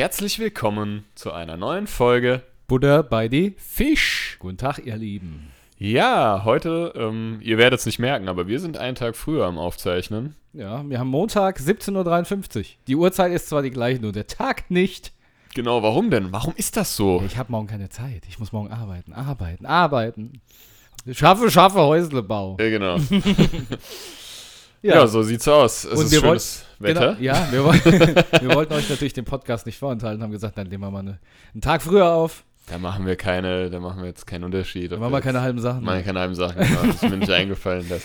Herzlich willkommen zu einer neuen Folge. Buddha bei die Fisch. Guten Tag, ihr Lieben. Ja, heute, ähm, ihr werdet es nicht merken, aber wir sind einen Tag früher am Aufzeichnen. Ja, wir haben Montag 17.53 Uhr. Die Uhrzeit ist zwar die gleiche, nur der Tag nicht. Genau, warum denn? Warum ist das so? Ich habe morgen keine Zeit. Ich muss morgen arbeiten, arbeiten, arbeiten. Schaffe, schaffe Häuslebau. Ja, genau. ja. so sieht's aus. Es Und ist wir schönes Wetter. Genau, ja, wir, wir wollten euch natürlich den Podcast nicht vorenthalten, haben gesagt, dann nehmen wir mal eine, einen Tag früher auf. Da machen wir keine, da machen wir jetzt keinen Unterschied. Dann machen wir keine halben Sachen. Machen wir keine halben Sachen. Genau. Das ist mir nicht eingefallen. Das,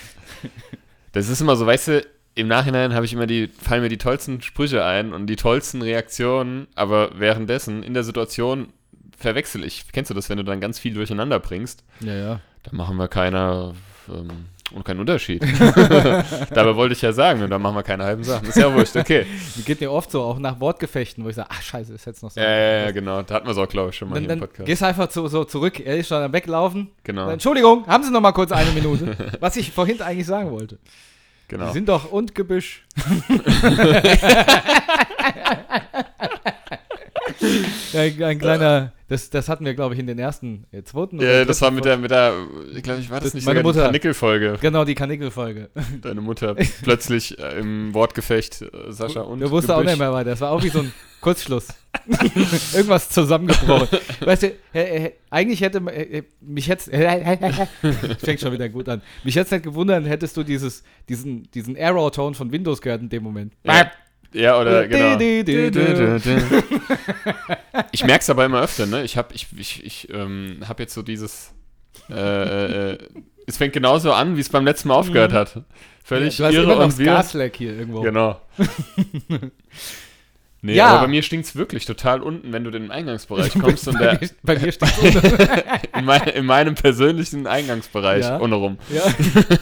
das ist immer so, weißt du, im Nachhinein habe ich immer die, fallen mir die tollsten Sprüche ein und die tollsten Reaktionen, aber währenddessen in der Situation verwechsel ich. Kennst du das, wenn du dann ganz viel durcheinander bringst? Ja, ja. Da machen wir keiner ähm, und keinen Unterschied. Dabei wollte ich ja sagen, und dann machen wir keine halben Sachen. Ist ja wurscht, okay. Die geht mir oft so, auch nach Wortgefechten, wo ich sage, ach scheiße, ist jetzt noch so. Ja, ja, ja, genau. Da hatten wir es auch, glaube ich, schon mal Dann, hier im dann Podcast. gehst einfach zu, so zurück, er ist schon am Weglaufen. Genau, Entschuldigung, haben Sie noch mal kurz eine Minute? Was ich vorhin eigentlich sagen wollte. genau. Sie sind doch und Gebüsch. ein, ein kleiner, das, das hatten wir, glaube ich, in den ersten, äh, zweiten. oder Ja, das war mit der, mit der, ich glaube, ich war das Das- nicht meine sogar die Mutter. Kanickel-Folge. Genau, die Kanickel-Folge. Deine Mutter plötzlich äh, im Wortgefecht äh, Sascha und Du wusste auch nicht mehr weiter. Das war auch wie so ein Kurzschluss. Irgendwas zusammengebrochen. weißt du, eigentlich hätte mich jetzt fängt schon wieder gut an. Mich jetzt nicht gewundert, hättest du dieses, diesen, diesen Arrow-Ton von Windows gehört in dem Moment. Ja, ja oder Äh, genau. Ich merke es aber immer öfter, ne? Ich habe ich, ich, ich, ähm, hab jetzt so dieses. Äh, äh, es fängt genauso an, wie es beim letzten Mal aufgehört hat. Völlig Du hast irre immer noch und. Gasleck hier irgendwo. Genau. Nee, Ja. aber bei mir stinkt es wirklich total unten, wenn du in den Eingangsbereich kommst und bei, der, mir, bei mir unten. in, mein, in meinem persönlichen Eingangsbereich Ja. ohne rum. ja,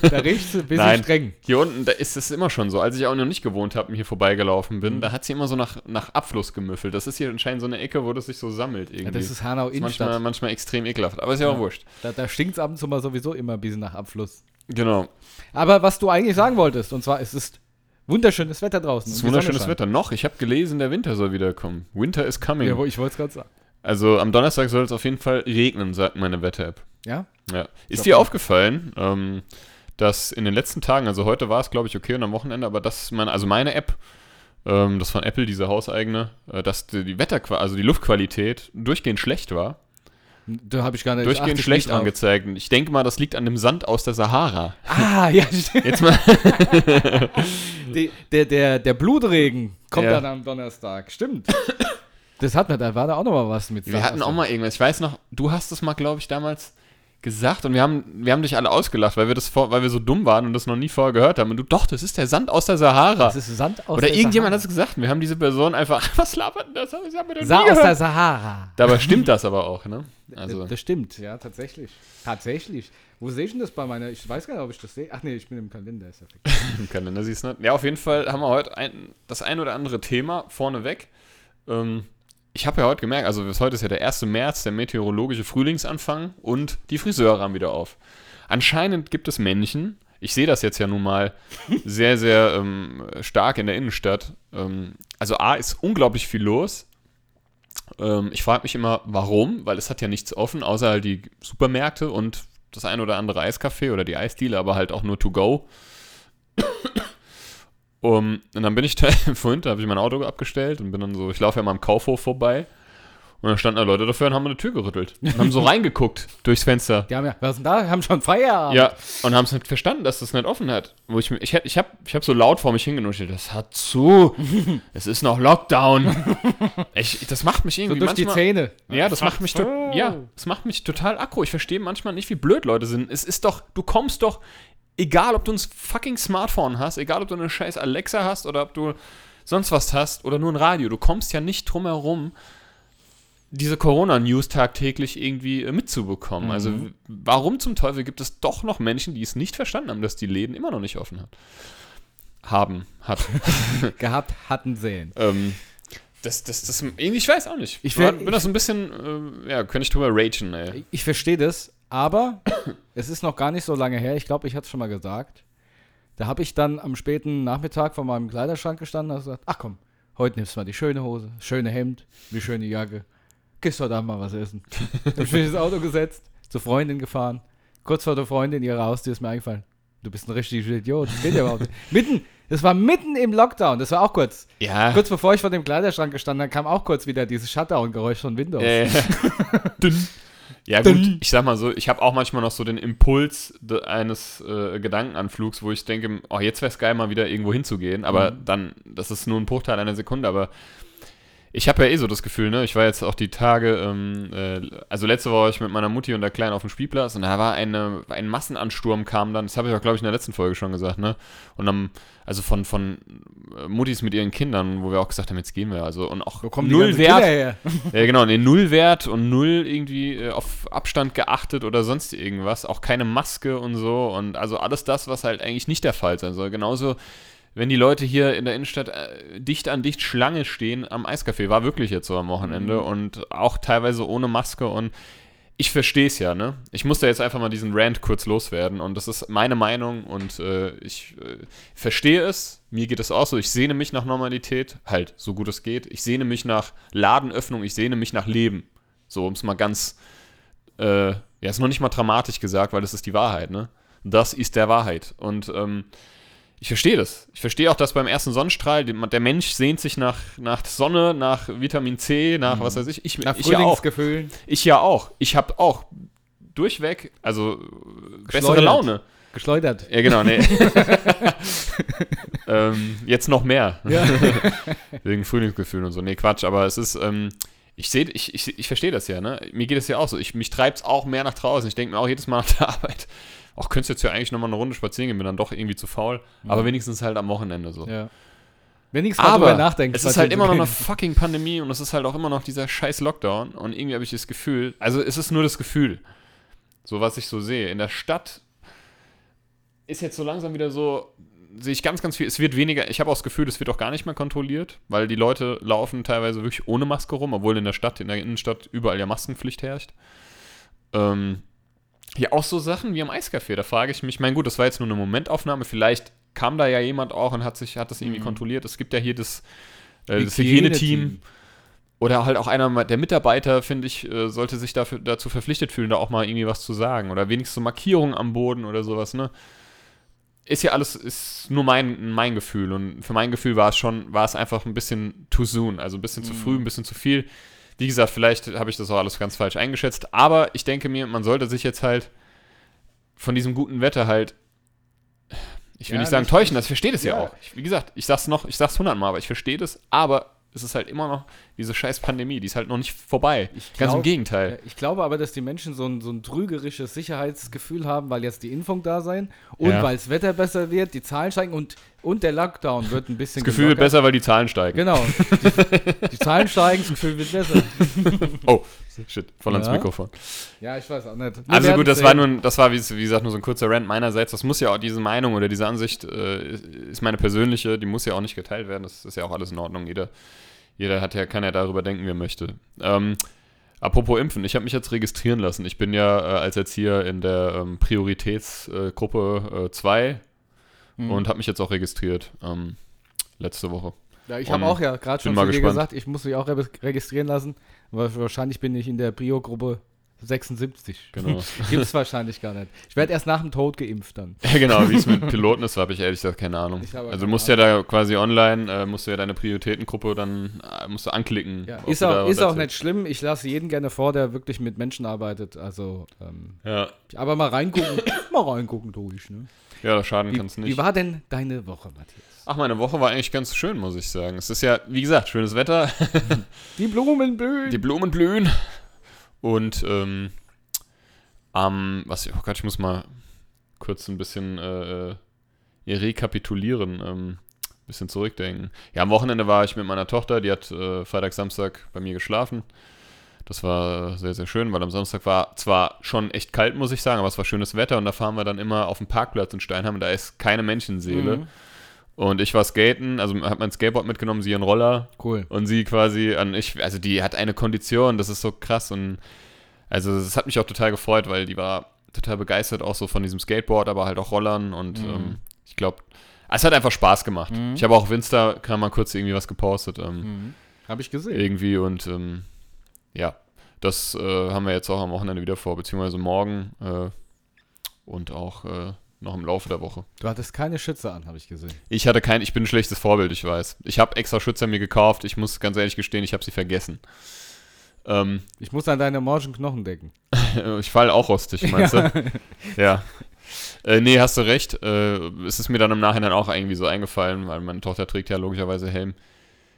da riecht es ein bisschen Nein. streng. Hier unten, da ist es immer schon so. Als ich auch noch nicht gewohnt habe und hier vorbeigelaufen bin, da hat sie immer so nach, nach Abfluss gemüffelt. Das ist hier anscheinend so eine Ecke, wo das sich so sammelt irgendwie. Ja, das ist Hanau Das ist manchmal, Innenstadt. manchmal extrem ekelhaft. Aber ist ja, auch wurscht. Da, da stinkt es ab und zu mal sowieso immer ein bisschen nach Abfluss. Genau. Aber was du eigentlich sagen wolltest, und zwar es ist wunderschönes Wetter draußen. Es ist wunderschönes. Wetter. Noch, ich habe gelesen, der Winter soll wiederkommen. Winter is coming. Ja, ich wollte es gerade sagen. Also am Donnerstag soll es auf jeden Fall regnen, sagt meine Wetter-App. Ja? Ja. Ist dir aufgefallen, ähm, dass in den letzten Tagen, also heute war es, glaube ich, okay und am Wochenende, aber dass man, also meine App, ähm, das von Apple, diese hauseigene, äh, dass die, die Wetter, also die Luftqualität durchgehend schlecht war. Da habe ich gar nicht durchgehend achte schlecht angezeigt. Ich denke mal, das liegt an dem Sand aus der Sahara. Ah, ja, stimmt. Jetzt mal. Die, der, der, der Blutregen kommt Ja. dann am Donnerstag. Stimmt. Das hat man, da war da auch noch mal was mit. Wir hatten auch mal irgendwas. Ich weiß noch, du hast es mal, glaube ich, damals gesagt und wir haben, wir haben dich alle ausgelacht, weil wir das vor, weil wir so dumm waren und das noch nie vorher gehört haben. Und du, doch, das ist der Sand aus der Sahara. Das ist Sand aus Oder der irgendjemand hat es gesagt. und Wir haben diese Person einfach, was labert denn das? Das haben wir doch Sa nie aus der gehört. Sahara. Dabei stimmt das aber auch, ne? Also, Das, das stimmt, ja, tatsächlich. Tatsächlich. Wo sehe ich denn das bei meiner? Ich weiß gar nicht, ob ich das sehe. Ach nee, ich bin im Kalender. Ist ja im Kalender siehst du nicht. Ja, auf jeden Fall haben wir heute ein, das ein oder andere Thema vorneweg. Ähm, ich habe ja heute gemerkt, also bis heute ist ja der 1. März, der meteorologische Frühlingsanfang und die Friseure haben wieder auf. Anscheinend gibt es Männchen, ich sehe das jetzt ja nun mal sehr, sehr ähm, stark in der Innenstadt. Ähm, also A ist unglaublich viel los. Ähm, ich frage mich immer, warum, weil es hat ja nichts offen, außer halt die Supermärkte und das ein oder andere Eiscafé oder die Eisdiele, aber halt auch nur to go. Um, und dann bin ich da, vorhin, da habe ich mein Auto abgestellt und bin dann so, ich laufe ja mal am Kaufhof vorbei. Und dann standen da Leute dafür und haben eine Tür gerüttelt. Und haben so reingeguckt durchs Fenster. Die haben ja, was ist denn da? Haben schon Feierabend. Ja, und haben es nicht verstanden, dass das nicht offen hat. Wo ich ich, ich habe ich hab so laut vor mich hingenuschelt, das hat zu. es ist noch Lockdown. Ich, das macht mich So irgendwie durch die manchmal, Zähne. ja, das macht mich ja, das macht mich total aggro. Ich verstehe manchmal nicht, wie blöd Leute sind. Es ist doch, du kommst doch, egal ob du ein fucking Smartphone hast, egal ob du eine scheiß Alexa hast oder ob du sonst was hast oder nur ein Radio, du kommst ja nicht drum herum, diese Corona-News tagtäglich irgendwie äh, mitzubekommen. Also w- warum zum Teufel gibt es doch noch Menschen, die es nicht verstanden haben, dass die Läden immer noch nicht offen hat. Haben, hat. Gehabt, hatten, sehen. ähm, das, das, das, ich weiß auch nicht. Ich Ich wär- bin das so ein bisschen, äh, ja, könnte ich drüber ragen, ey. Ich verstehe das, aber es ist noch gar nicht so lange her. Ich glaube, ich hatte es schon mal gesagt. Da habe ich dann am späten Nachmittag vor meinem Kleiderschrank gestanden und gesagt, ach komm, heute nimmst du mal die schöne Hose, schöne Hemd, die schöne Jacke. Gehst heute Abend mal was essen. hab mich ins Auto gesetzt, zur Freundin gefahren. Kurz vor der Freundin, ihre Haustür ist mir eingefallen. Du bist ein richtiger Idiot. Das geht ja überhaupt nicht. Mitten, das war mitten im Lockdown. Das war auch kurz. Ja. Kurz bevor ich vor dem Kleiderschrank gestanden habe, kam auch kurz wieder dieses Shutdown-Geräusch von Windows. Äh, dünn. Ja gut, ich sag mal so, ich habe auch manchmal noch so den Impuls eines äh, Gedankenanflugs, wo ich denke, oh, jetzt wäre es geil, mal wieder irgendwo hinzugehen, aber Mhm. dann, das ist nur ein Bruchteil einer Sekunde, aber ich habe ja eh so das Gefühl, ne, ich war jetzt auch die Tage, ähm, äh, also letzte Woche war ich mit meiner Mutti und der Kleinen auf dem Spielplatz und da war eine, ein Massenansturm kam dann, das habe ich auch, glaube ich, in der letzten Folge schon gesagt, ne, und dann, also von, von äh, Muttis mit ihren Kindern, wo wir auch gesagt haben, jetzt gehen wir, also, und auch Wo kommen null Wert, her? ja, genau, den Nullwert und null irgendwie äh, auf Abstand geachtet oder sonst irgendwas. Auch keine Maske und so. Und also alles das, was halt eigentlich nicht der Fall sein soll. Genauso, wenn die Leute hier in der Innenstadt äh, dicht an dicht Schlange stehen am Eiscafé. War wirklich jetzt so am Wochenende. Und auch teilweise ohne Maske. Und ich verstehe es ja, ne? Ich muss da jetzt einfach mal diesen Rant kurz loswerden. Und das ist meine Meinung. Und äh, ich äh, verstehe es. Mir geht es auch so. Ich sehne mich nach Normalität. Halt, so gut es geht. Ich sehne mich nach Ladenöffnung. Ich sehne mich nach Leben. So, um es mal ganz. Äh, ja, ist noch nicht mal dramatisch gesagt, weil das ist die Wahrheit, ne? Das ist der Wahrheit. Und ähm, ich verstehe das. Ich verstehe auch, dass beim ersten Sonnenstrahl der Mensch sehnt sich nach, nach Sonne, nach Vitamin C, nach was weiß ich. Ich, Nach ich ja auch. Frühlingsgefühlen. Ich ja auch. Ich habe auch durchweg, also bessere. Laune. Geschleudert. Ja, genau, nee. ähm, jetzt noch mehr. Ja. Wegen Frühlingsgefühlen und so. Nee, Quatsch, aber es ist, ähm, ich sehe, ich, ich, ich verstehe das ja, ne? Mir geht es ja auch so. Ich, mich treibt es auch mehr nach draußen. Ich denke mir auch jedes Mal nach der Arbeit, auch könntest du jetzt ja eigentlich nochmal eine Runde spazieren gehen, bin dann doch irgendwie zu faul. Aber wenigstens halt am Wochenende so. ja. Wenigstens mal drüber nachdenken. es ist halt immer noch eine fucking Pandemie und es ist halt auch immer noch dieser scheiß Lockdown und irgendwie habe ich das Gefühl, also es ist nur das Gefühl, so was ich so sehe. In der Stadt ist jetzt so langsam wieder so, sehe ich ganz, ganz viel, es wird weniger, ich habe auch das Gefühl, es wird auch gar nicht mehr kontrolliert, weil die Leute laufen teilweise wirklich ohne Maske rum, obwohl in der Stadt, in der Innenstadt überall ja Maskenpflicht herrscht. Ähm, ja, auch so Sachen wie am Eiscafé, da frage ich mich, mein gut, das war jetzt nur eine Momentaufnahme, vielleicht kam da ja jemand auch und hat sich, hat das irgendwie Mhm. kontrolliert. Es gibt ja hier das, äh, das Hygieneteam. Oder halt auch einer der Mitarbeiter, finde ich, äh, sollte sich dafür, dazu verpflichtet fühlen, da auch mal irgendwie was zu sagen. Oder wenigstens so Markierungen am Boden oder sowas, ne? Ist ja alles, ist nur mein, mein Gefühl. Und für mein Gefühl war es schon, war es einfach ein bisschen too soon. Also ein bisschen zu früh, ein bisschen zu viel. Wie gesagt, vielleicht habe ich das auch alles ganz falsch eingeschätzt. Aber ich denke mir, man sollte sich jetzt halt von diesem guten Wetter halt, ich will Ja, nicht sagen täuschen, das verstehe das ja, ja. auch. Ich, wie gesagt, ich sag's noch, ich sag's hundertmal, aber ich verstehe das, aber es ist halt immer noch diese scheiß Pandemie, die ist halt noch nicht vorbei. Ich Ganz im Gegenteil. Ja, Ich glaube aber, dass die Menschen so ein, so ein trügerisches Sicherheitsgefühl haben, weil jetzt die Impfung da sein und Ja. weil das Wetter besser wird, die Zahlen steigen und, und der Lockdown wird ein bisschen Das Gefühl wird gelockert. besser, weil die Zahlen steigen. Genau. Die, die Zahlen steigen, das Gefühl wird besser. Oh, shit, voll ans Ja. Mikrofon. Ja, ich weiß auch nicht. Wir Also gut, das sehen. war nur, das war wie, wie gesagt nur so ein kurzer Rant meinerseits. Das muss ja auch diese Meinung oder diese Ansicht äh, ist meine persönliche, die muss ja auch nicht geteilt werden. Das ist ja auch alles in Ordnung. Jeder, jeder hat ja, kann ja darüber denken, wie er möchte. Ähm, apropos Impfen, ich habe mich jetzt registrieren lassen. Ich bin ja äh, als Erzieher in der ähm, Prioritätsgruppe 2 Hm. und habe mich jetzt auch registriert ähm, letzte Woche. Ja, ich habe auch ja gerade schon mal zu dir gespannt. gesagt, ich muss mich auch re registrieren lassen. Aber wahrscheinlich bin ich in der Prio-Gruppe 76. Genau. Gibt es wahrscheinlich gar nicht. Ich werde erst nach dem Tod geimpft dann. Ja, genau, wie es mit Piloten ist, habe ich ehrlich gesagt keine Ahnung. Also musst ja da quasi online, äh, musst du ja deine Prioritätengruppe dann äh, musst du anklicken. Ja, ist auch, ist auch nicht schlimm. Ich lasse jeden gerne vor, der wirklich mit Menschen arbeitet. Also, ähm, Ja, aber mal reingucken, mal reingucken tue ich. Ne? ja schaden Wie, kann es wie nicht. war denn deine Woche, Matthias? Ach, meine Woche war eigentlich ganz schön, muss ich sagen. Es ist ja, wie gesagt, schönes Wetter, Die Blumen blühen. die Blumen blühen und ähm, am, was, oh Gott, ich muss mal kurz ein bisschen äh, äh, rekapitulieren, ähm, ein bisschen zurückdenken. Ja, am Wochenende war ich mit meiner Tochter, die hat äh, Freitag, Samstag bei mir geschlafen. Das war sehr, sehr schön, weil am Samstag war zwar schon echt kalt, muss ich sagen, aber es war schönes Wetter und da fahren wir dann immer auf den Parkplatz in Steinheim und da ist keine Menschenseele. Mhm. Und ich war skaten, also hat mein Skateboard mitgenommen, sie ihren Roller. Cool. Und sie quasi an ich, also die hat eine Kondition, das ist so krass und also es hat mich auch total gefreut, weil die war total begeistert auch so von diesem Skateboard, aber halt auch Rollern und Mhm. ähm, ich glaube, es hat einfach Spaß gemacht. Mhm. Ich habe auch auf Insta mal kurz irgendwie was gepostet ähm, Mhm. Habe ich gesehen. irgendwie und ähm, ja, das äh, haben wir jetzt auch am Wochenende wieder vor, beziehungsweise morgen äh, und auch äh, noch im Laufe der Woche. Du hattest keine Schütze an, habe ich gesehen. Ich hatte kein, ich bin ein schlechtes Vorbild, ich weiß. Ich habe extra Schützer mir gekauft, ich muss ganz ehrlich gestehen, ich habe sie vergessen. Ähm, Ich muss an deine morschen Knochen denken. ich fall auch rostig, meinst du? Ja. Äh, nee, hast du recht. Äh, es ist mir dann im Nachhinein auch irgendwie so eingefallen, weil meine Tochter trägt ja logischerweise Helm.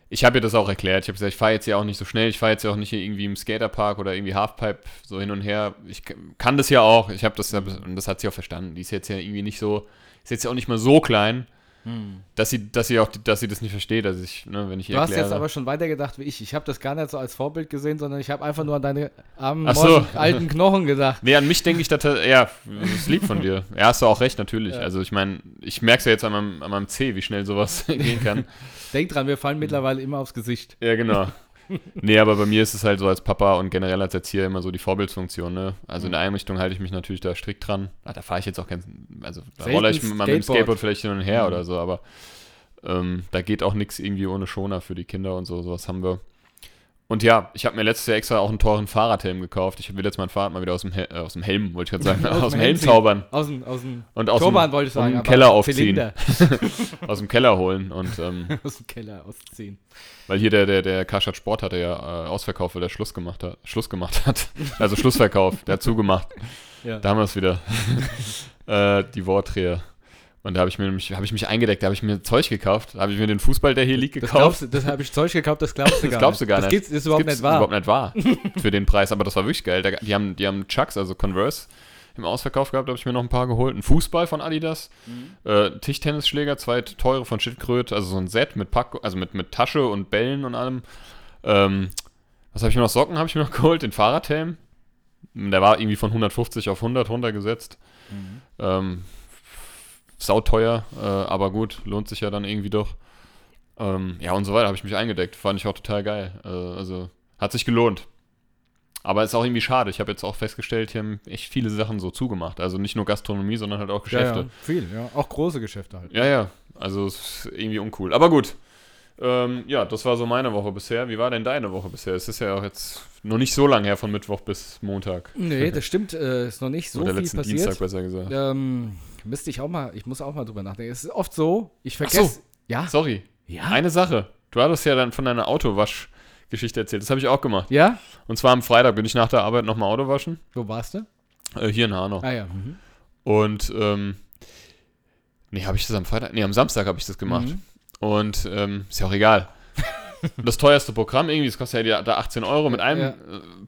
Ich habe ihr das auch erklärt. Ich habe gesagt, ich fahre jetzt ja auch nicht so schnell. Ich fahre jetzt ja auch nicht irgendwie im Skaterpark oder irgendwie Halfpipe so hin und her. Ich kann das ja auch. Ich habe das und das hat sie auch verstanden. Die ist jetzt ja irgendwie nicht so, ist jetzt ja auch nicht mal so klein, dass sie, dass sie auch, dass sie das nicht versteht. Also ich, ne, wenn ich Du hast erkläre. jetzt aber schon weitergedacht wie ich. Ich habe das gar nicht so als Vorbild gesehen, sondern ich habe einfach nur an deine armen, so. alten Knochen gedacht. Nee, an mich denke ich, dass ja, das ist lieb von dir. Ja, hast du auch recht, natürlich. Ja. Also ich meine, ich merke es ja jetzt an meinem, an meinem C, wie schnell sowas gehen kann. Denk dran, wir fallen mittlerweile immer aufs Gesicht. Ja, genau. Nee, aber bei mir ist es halt so als Papa und generell als Erzieher immer so die Vorbildsfunktion, ne? Also in der Einrichtung halte ich mich natürlich da strikt dran. Ah, da fahre ich jetzt auch kein, also da rolle ich mal mit dem Skateboard. Skateboard vielleicht hin und her Mhm. oder so, aber ähm, da geht auch nichts irgendwie ohne Schoner für die Kinder und so, sowas haben wir. Und ja, ich habe mir letztes Jahr extra auch einen teuren Fahrradhelm gekauft. Ich will jetzt mein Fahrrad mal wieder aus dem, Hel äh, aus dem Helm, wollte ich gerade sagen, aus, dem Helm zaubern Aus dem, aus dem und aus Turban dem, wollte ich sagen. dem aber Keller aufziehen. Aus dem Keller holen und ähm, aus dem Keller ausziehen. Weil hier der, der, der Karstadt Sport hatte ja äh, Ausverkauf, weil der Schluss gemacht hat. Schluss gemacht hat. Also Schlussverkauf, der hat zugemacht. Ja. Da haben wir es wieder. äh, die Wortdreher. Und da habe ich, mir nämlich- hab ich mich eingedeckt, da habe ich mir Zeug gekauft. Da habe ich mir den Fußball, der hier liegt, Das gekauft. du, das habe ich Zeug gekauft, das glaubst du Das gar glaubst du nicht. gar das nicht. Gibt's, das ist überhaupt gibt's nicht wahr. überhaupt nicht wahr. Für den Preis. Aber das war wirklich geil. Da, die, haben, die haben Chucks, also Converse, im Ausverkauf gehabt. Da habe ich mir noch ein paar geholt. Ein Fußball von Adidas. Mhm. Äh, Tischtennisschläger, zwei teure von Schildkröt. Also so ein Set mit, Pack, also mit, mit Tasche und Bällen und allem. Ähm, was habe ich mir noch? Socken habe ich mir noch geholt. Den Fahrradhelm. Der war irgendwie von 150 auf 100 runtergesetzt. Mhm. Ähm, sauteuer, äh, aber gut, lohnt sich ja dann irgendwie doch. Ähm, ja, und so weiter habe ich mich eingedeckt. Fand ich auch total geil. Äh, also hat sich gelohnt. Aber ist auch irgendwie schade. Ich habe jetzt auch festgestellt, hier haben echt viele Sachen so zugemacht. Also nicht nur Gastronomie, sondern halt auch Ja, Geschäfte. ja, viel, ja. Auch große Geschäfte halt. Ja, ja. Also es ist irgendwie uncool. Aber gut. Ähm, ja, das war so meine Woche bisher. Wie war denn deine Woche bisher? Es ist ja auch jetzt noch nicht so lange her von Mittwoch bis Montag. Nee, das stimmt, äh, ist noch nicht so Oder viel letzten passiert. Dienstag besser gesagt. Ähm, müsste ich auch mal, ich muss auch mal drüber nachdenken. Es ist oft so, ich vergesse. so. Ja? Sorry. Ja? Eine Sache. Du hattest ja dann von deiner Autowaschgeschichte erzählt. Das habe ich auch gemacht. Ja? Und zwar am Freitag bin ich nach der Arbeit nochmal Auto waschen. Wo warst du? Äh, hier in Hanau. Ah ja. Mhm. Und, ähm, nee, habe ich das am Freitag? Nee, am Samstag habe ich das gemacht. Mhm. Und, ähm, ist ja auch egal. das teuerste Programm irgendwie, das kostet ja da 18 Euro mit einem Ja. äh,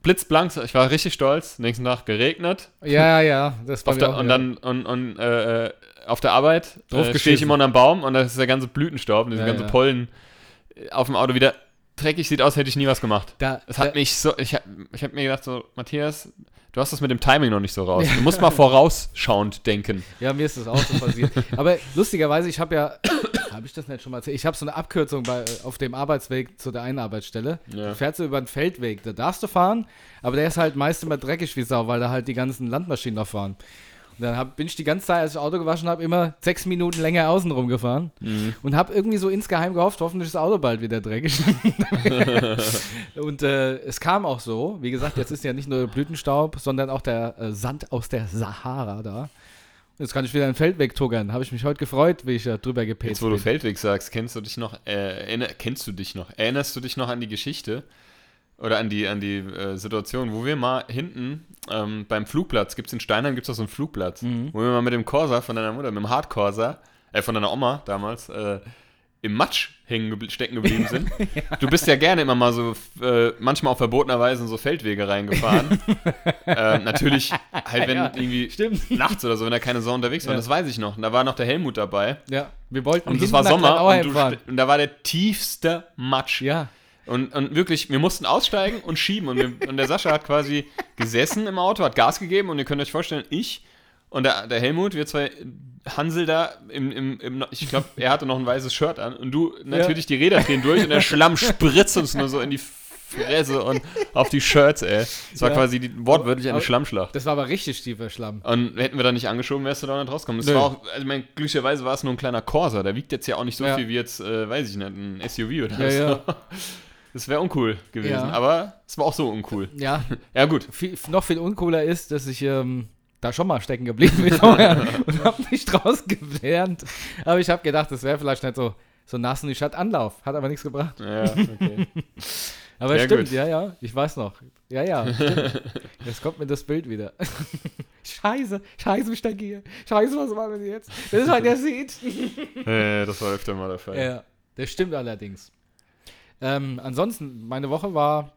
blitzblank. Ich war richtig stolz. Nächsten Tag geregnet. Ja, ja, das war der, auch, und dann und, und, äh, auf der Arbeit äh, stehe ich immer unterm Baum und da ist der ganze Blütenstaub, diese Ja, ganze ja. Pollen äh, auf dem Auto wieder dreckig sieht aus, hätte ich nie was gemacht. Da, Es da, hat mich so, ich habe ich hab mir gedacht, so, Matthias, du hast das mit dem Timing noch nicht so raus. Du musst mal vorausschauend denken. ja, mir ist das auch so passiert. Aber lustigerweise, ich habe ja, habe ich das nicht schon mal erzählt? Ich habe so eine Abkürzung bei, auf dem Arbeitsweg zu der einen Arbeitsstelle. Ja. Du fährst du über einen Feldweg, da darfst du fahren, aber der ist halt meist immer dreckig wie Sau, weil da halt die ganzen Landmaschinen noch fahren. Und dann hab, bin ich die ganze Zeit, als ich Auto gewaschen habe, immer sechs Minuten länger außen rumgefahren Mhm. und habe irgendwie so insgeheim gehofft, hoffentlich ist das Auto bald wieder dreckig. und äh, es kam auch so. Wie gesagt, jetzt ist ja nicht nur Blütenstaub, sondern auch der äh, Sand aus der Sahara da. Jetzt kann ich wieder einen Feldweg tuggern. Habe ich mich heute gefreut, wie ich da drüber gepetzt Jetzt, wo du. Feldweg sagst, kennst du dich noch, äh, kennst du dich noch, erinnerst du dich noch an die Geschichte oder an die, an die äh, Situation, wo wir mal hinten ähm, beim Flugplatz, gibt es in Steinheim, gibt es so einen Flugplatz, Mhm. wo wir mal mit dem Corsa von deiner Mutter, mit dem Hardcorsa, äh, von deiner Oma damals, äh, im Matsch hängen gebl- stecken geblieben sind. Du bist ja gerne immer mal so, äh, manchmal auch verbotenerweise in so Feldwege reingefahren. ähm, natürlich halt, wenn Ja, irgendwie stimmt. nachts oder so, wenn da keine Sau unterwegs war, Ja. das weiß ich noch. Und da war noch der Helmut dabei. Ja, wir wollten Und es war Sommer und, du, und da war der tiefste Matsch. Ja, Und, und wirklich, wir mussten aussteigen und schieben. Und, wir, und der Sascha hat quasi gesessen im Auto, hat Gas gegeben und ihr könnt euch vorstellen, ich Und der, der Helmut, wir zwei Hansel da im, im, im ich glaube, er hatte noch ein weißes Shirt an und du natürlich die Räder drehen durch und der Schlamm spritzt uns nur so in die Fresse und auf die Shirts, ey. Das war Ja. quasi die, wortwörtlich eine Aber- Schlammschlacht. Das war aber richtig tiefer Schlamm. Und hätten wir da nicht angeschoben, wärst du da nicht rausgekommen. Das Nö. war auch, also ich mein, glücklicherweise war es nur ein kleiner Corsa, der wiegt jetzt ja auch nicht so Ja. viel wie jetzt, äh, weiß ich nicht, ein SUV oder Ja, so. ja. Das wäre uncool gewesen, Ja. aber es war auch so uncool. Ja, Ja, gut. viel, noch viel uncooler ist, dass ich ähm, da schon mal stecken geblieben bin und habe nicht draus gelernt. Aber ich habe gedacht, das wäre vielleicht nicht so, so nass und ich hatte Anlauf. Hat aber nichts gebracht. Ja, okay. Aber Sehr stimmt, gut. ja, ja, ich weiß noch. Ja, ja, stimmt. Jetzt kommt mir das Bild wieder. scheiße, scheiße, ich stecke hier. Scheiße, was machen wir denn jetzt? Das ist, was ihr seht. äh, das war öfter mal der Fall. Ja, das stimmt allerdings. Ähm, ansonsten, meine Woche war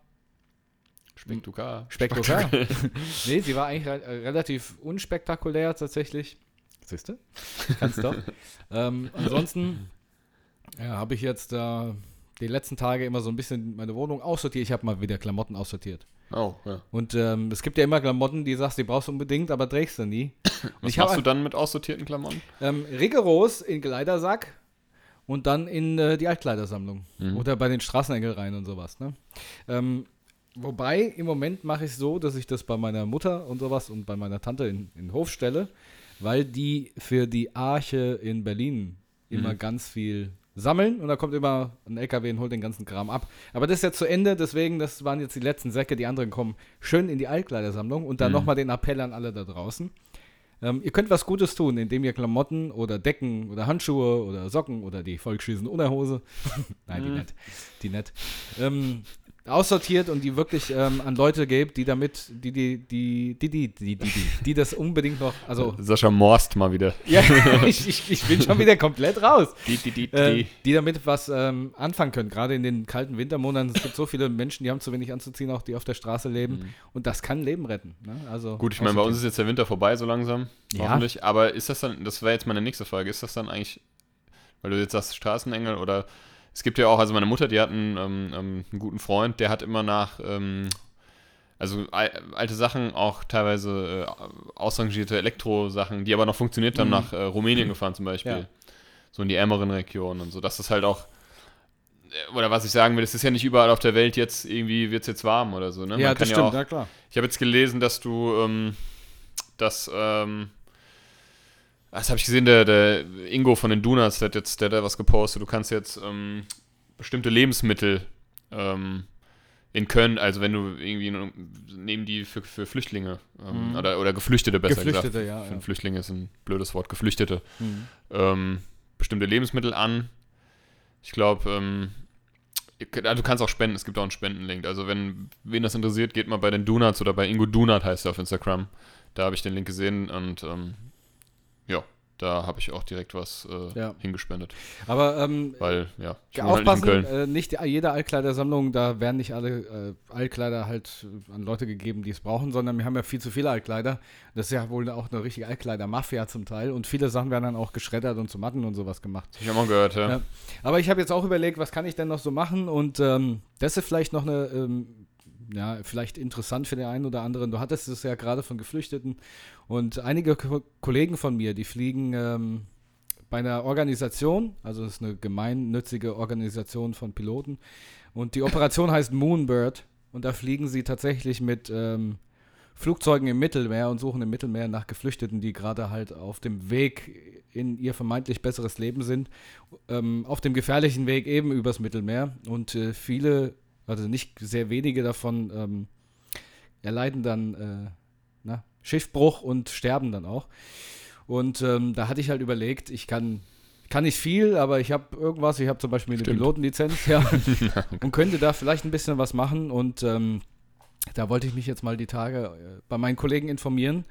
Spektakulär. spektakulär. nee, sie war eigentlich re äh, relativ unspektakulär tatsächlich. Siehst du? Kannst doch. ähm, ansonsten ja, habe ich jetzt äh, die letzten Tage immer so ein bisschen meine Wohnung aussortiert. Ich habe mal wieder Klamotten aussortiert. Oh, ja. Und ähm, es gibt ja immer Klamotten, die sagst, die brauchst du unbedingt, aber trägst du nie. Und Was machst du dann mit aussortierten Klamotten? ähm, rigoros in Kleidersack und dann in äh, die Altkleidersammlung. Mhm. Oder bei den Straßenengelreihen und sowas. Ne? Ähm, wobei, im Moment mache ich es so, dass ich das bei meiner Mutter und sowas und bei meiner Tante in, in den Hof stelle, weil die für die Arche in Berlin immer Mhm. ganz viel sammeln und da kommt immer ein LKW und holt den ganzen Kram ab. Aber das ist jetzt zu Ende, deswegen, das waren jetzt die letzten Säcke, die anderen kommen schön in die Altkleidersammlung und dann Mhm. nochmal den Appell an alle da draußen. Ähm, ihr könnt was Gutes tun, indem ihr Klamotten oder Decken oder Handschuhe oder Socken oder die vollgeschießende Unterhose, nein, die Mhm. nicht, die nicht, ähm, aussortiert und die wirklich ähm, an Leute gebt, die damit, die, die, die, die, die, die, die, die, die das unbedingt noch, also, Sascha Morst mal wieder. ja, ich, ich, ich bin schon wieder komplett raus. Die, die, die, Äh, die damit was ähm, anfangen können, gerade in den kalten Wintermonaten. Es gibt so viele Menschen, die haben zu wenig anzuziehen, auch die auf der Straße leben. Mhm. Und das kann Leben retten. Ne? Also, Gut, ich meine, bei uns ist jetzt der Winter vorbei so langsam, Ja. hoffentlich. Aber ist das dann, das wäre jetzt meine nächste Frage, ist das dann eigentlich, weil du jetzt sagst Straßenengel oder es gibt ja auch, also meine Mutter, die hat einen, ähm, ähm, einen guten Freund, der hat immer nach, ähm, also al alte Sachen, auch teilweise äh, ausrangierte Elektro-Sachen, die aber noch funktioniert haben, Mhm. nach äh, Rumänien gefahren zum Beispiel. Ja. So in die ärmeren Regionen und so, dass das halt auch äh, oder was ich sagen will, es ist ja nicht überall auf der Welt jetzt irgendwie, wird es jetzt warm oder so, ne? ja, Man kann das ja stimmt, auch, ja klar. ich habe jetzt gelesen, dass du, ähm, dass, ähm, was habe ich gesehen, der, der Ingo von den Donuts, der hat jetzt, der hat da was gepostet, du kannst jetzt ähm, bestimmte Lebensmittel ähm, in Köln, also wenn du irgendwie nehmen die für, für Flüchtlinge ähm, Mhm. oder, oder Geflüchtete besser Geflüchtete, gesagt. ja, Für ja. Flüchtlinge ist ein blödes Wort, Geflüchtete. Mhm. Ähm, bestimmte Lebensmittel an. Ich glaube, ähm, ah, du kannst auch spenden, es gibt auch einen Spendenlink. Also wenn wen das interessiert, geht mal bei den Donuts oder bei Ingo Donut heißt er auf Instagram. Da habe ich den Link gesehen und ähm, ja, da habe ich auch direkt was äh, Ja. hingespendet. Aber ähm, Weil, ja, ich wohne halt nicht aufpassen, äh, nicht jede Altkleidersammlung, da werden nicht alle äh, Altkleider halt an Leute gegeben, die es brauchen, sondern wir haben ja viel zu viele Altkleider. Das ist ja wohl auch eine richtige Altkleider-Mafia zum Teil und viele Sachen werden dann auch geschreddert und zu Matten und sowas gemacht. Ich habe mal gehört, ja. Ja. Aber ich habe jetzt auch überlegt, was kann ich denn noch so machen und ähm, das ist vielleicht noch eine, ähm, ja, vielleicht interessant für den einen oder anderen. Du hattest es ja gerade von Geflüchteten und einige Ko Kollegen von mir, die fliegen ähm, bei einer Organisation, also es ist eine gemeinnützige Organisation von Piloten und die Operation heißt Moonbird und da fliegen sie tatsächlich mit ähm, Flugzeugen im Mittelmeer und suchen im Mittelmeer nach Geflüchteten, die gerade halt auf dem Weg in ihr vermeintlich besseres Leben sind, ähm, auf dem gefährlichen Weg eben übers Mittelmeer. Und äh, viele, also nicht sehr wenige davon, ähm, erleiden dann äh, na, Schiffbruch und sterben dann auch. Und ähm, da hatte ich halt überlegt, ich kann, kann nicht viel, aber ich habe irgendwas, ich habe zum Beispiel eine Stimmt. Pilotenlizenz, ja, und könnte da vielleicht ein bisschen was machen. Und ähm, da wollte ich mich jetzt mal die Tage äh, bei meinen Kollegen informieren,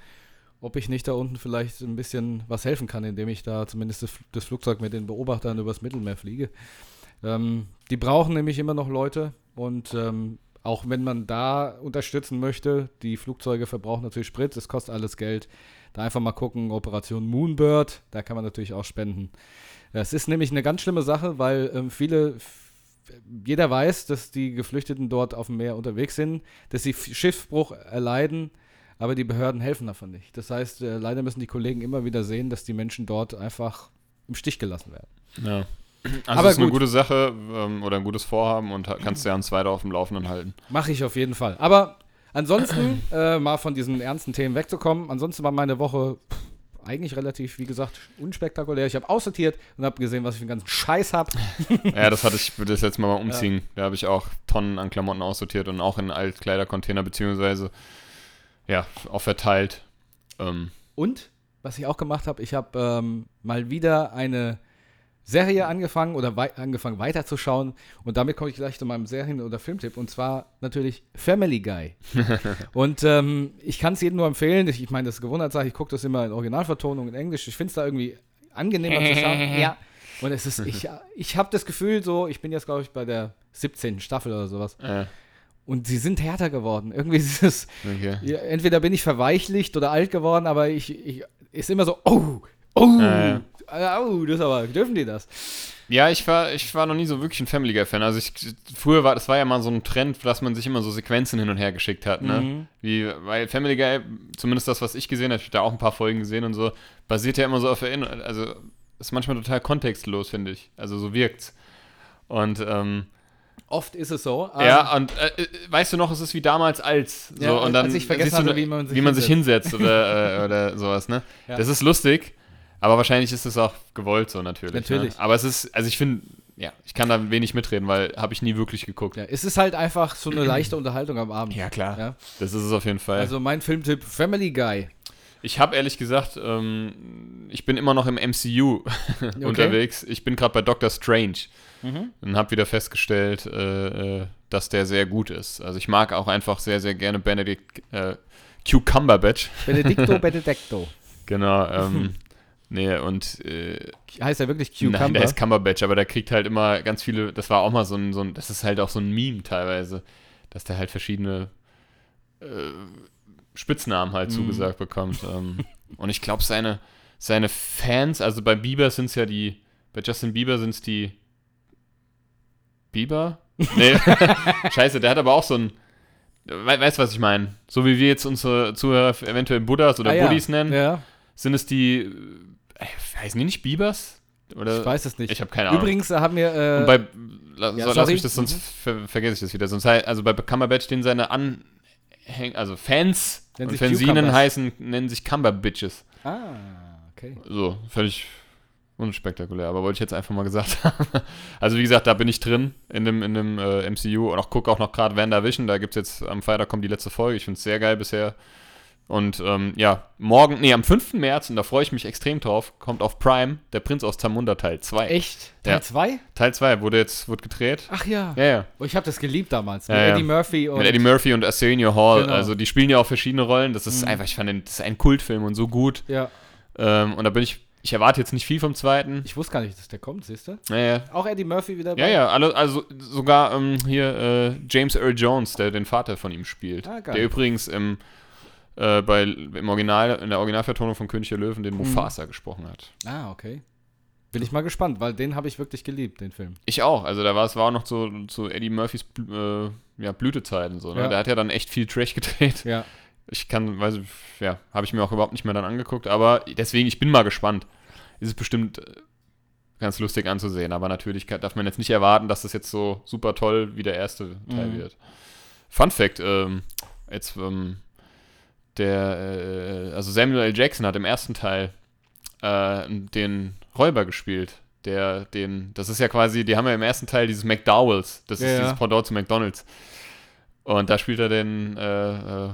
ob ich nicht da unten vielleicht ein bisschen was helfen kann, indem ich da zumindest das, das Flugzeug mit den Beobachtern übers Mittelmeer fliege. Ähm, die brauchen nämlich immer noch Leute und ähm, auch wenn man da unterstützen möchte, die Flugzeuge verbrauchen natürlich Sprit, es kostet alles Geld. Da einfach mal gucken, Operation Moonbird, da kann man natürlich auch spenden. Es ist nämlich eine ganz schlimme Sache, weil ähm, viele, jeder weiß, dass die Geflüchteten dort auf dem Meer unterwegs sind, dass sie Schiffbruch erleiden, aber die Behörden helfen davon nicht. Das heißt, äh, leider müssen die Kollegen immer wieder sehen, dass die Menschen dort einfach im Stich gelassen werden. Ja. Also Aber ist eine gut. gute Sache ähm, oder ein gutes Vorhaben und kannst ja uns weiter auf dem Laufenden halten. Mache ich auf jeden Fall. Aber ansonsten, äh, mal von diesen ernsten Themen wegzukommen, ansonsten war meine Woche pff, eigentlich relativ, wie gesagt, unspektakulär. Ich habe aussortiert und habe gesehen, was ich für einen ganzen Scheiß habe. Ja, das hatte ich das letzte Mal beim Umziehen. Da habe ich auch Tonnen an Klamotten aussortiert und auch in Altkleidercontainer beziehungsweise ja, auch verteilt. Ähm, Und, was ich auch gemacht habe, ich habe ähm, mal wieder eine Serie angefangen oder wei angefangen weiterzuschauen. Und damit komme ich gleich zu meinem Serien- oder Filmtipp. Und zwar natürlich Family Guy. und ähm, ich kann es jedem nur empfehlen. Ich, ich meine, das ist Gewohnheitssache. Ich gucke das immer in Originalvertonung in Englisch. Ich finde es da irgendwie angenehmer zu schauen. Ja. Und es ist, ich, ich habe das Gefühl so, ich bin jetzt, glaube ich, bei der 17. Staffel oder sowas. äh, Und sie sind härter geworden. Irgendwie ist es, okay. ja, entweder bin ich verweichlicht oder alt geworden, aber ich, ich ist immer so, oh, oh, äh, oh, das aber, dürfen die das? Ja, ich war, ich war noch nie so wirklich ein Family Guy-Fan. Also ich, früher war, das war ja mal so ein Trend, dass man sich immer so Sequenzen hin und her geschickt hat, ne? Mhm. Wie, weil Family Guy, zumindest das, was ich gesehen habe, ich habe da auch ein paar Folgen gesehen und so, basiert ja immer so auf Erinnerung. Also ist manchmal total kontextlos, finde ich. Also so wirkt's. Und ähm, Oft ist es so. ähm, ja, und äh, äh, weißt du noch, es ist wie damals als. So, Ja, und dann als ich vergessen du, hatte, wie man sich wie man sich hinsetzt oder, äh, oder sowas, ne? Ja. Das ist lustig, aber wahrscheinlich ist es auch gewollt so natürlich. Natürlich. Ne? Aber es ist, also ich finde, ja, ich kann da wenig mitreden, weil habe ich nie wirklich geguckt. ja, es ist halt einfach so eine leichte Unterhaltung am Abend. klar. Ja. Das ist es auf jeden Fall. Also mein Filmtipp Family Guy. ich habe ehrlich gesagt, ähm, ich bin immer noch im MCU unterwegs. Ich bin gerade bei Doctor Strange Mhm. und habe wieder festgestellt, äh, äh, dass der sehr gut ist. Also ich mag auch einfach sehr, sehr gerne Benedict äh, Cucumberbatch. Benedicto Benedicto. Genau. Ähm, nee, und äh, Heißt er wirklich nein, Cucumber? der ist Cumberbatch, aber der kriegt halt immer ganz viele, das war auch mal so ein, so ein das ist halt auch so ein Meme teilweise, dass der halt verschiedene äh, Spitznamen halt Mhm. zugesagt bekommt. Ähm, und ich glaube, seine, seine Fans, also bei Bieber sind es ja die, bei Justin Bieber sind es die Bieber? Nee, scheiße, der hat aber auch so ein, we weißt du, was ich meine? So wie wir jetzt unsere Zuhörer eventuell Buddhas oder Ah, ja. Buddhis nennen, Ja, sind es die, heißen die nicht Biebers? Oder? ich weiß es nicht. Ich habe keine Ahnung. Übrigens haben wir. Äh, Und bei, la, ja, so, lass mich das, sonst Mhm. ver vergesse ich das wieder. Sonst also bei Cumberbatch stehen seine Anhänger, also Fans Nennen und Fansinen heißen, nennen sich Cumberbitches. ah, okay. So, völlig unspektakulär, aber wollte ich jetzt einfach mal gesagt haben. Also wie gesagt, da bin ich drin in dem, in dem äh, MCU und auch gucke auch noch gerade WandaVision, da gibt es jetzt, am Freitag kommt die letzte Folge, ich finde es sehr geil bisher. Und ähm, ja, morgen, nee, am 5. März, und da freue ich mich extrem drauf, kommt auf Prime Der Prinz aus Zamunda Teil 2. Echt? Ja. Teil 2? Teil 2 wurde jetzt wird gedreht. Ach ja. Ja, ja. Oh, ich habe das geliebt damals. Ja, mit ja. Eddie Murphy und. Mit Eddie Murphy und Arsenio Hall. Genau. Also die spielen ja auch verschiedene Rollen. Das ist Mhm. einfach, ich fand, den- das ist ein Kultfilm und so gut. Ja. Ähm, und da bin ich, ich erwarte jetzt nicht viel vom zweiten. Ich wusste gar nicht, dass der kommt, siehst du? Ja, ja. Auch Eddie Murphy wieder Ja, ja, alle, also sogar ähm, hier äh, James Earl Jones, der den Vater von ihm spielt. Ah, geil. der übrigens im, äh, bei, im Original, in der Originalvertonung von König der Löwen den Mufasa gesprochen hat. Ah, okay. Bin ich mal gespannt, weil den habe ich wirklich geliebt, den Film. Ich auch. Also da war es war auch noch zu, zu Eddie Murphys äh, ja, Blütezeiten so. Ne? Ja. Der hat ja dann echt viel Trash gedreht. Ja. Ich kann, weiß ich, ja, habe ich mir auch überhaupt nicht mehr dann angeguckt, aber deswegen, ich bin mal gespannt. Ist es bestimmt äh, ganz lustig anzusehen, aber natürlich kann, darf man jetzt nicht erwarten, dass das jetzt so super toll wie der erste Teil Mhm. wird. Fun Fact, ähm, jetzt, ähm, der, äh, also Samuel L. Jackson hat im ersten Teil äh, den Räuber gespielt. Der, den, das ist ja quasi, die haben ja im ersten Teil dieses McDowells, das Ja, ist dieses Pendant zu McDonalds. Und da spielt er den, äh, äh,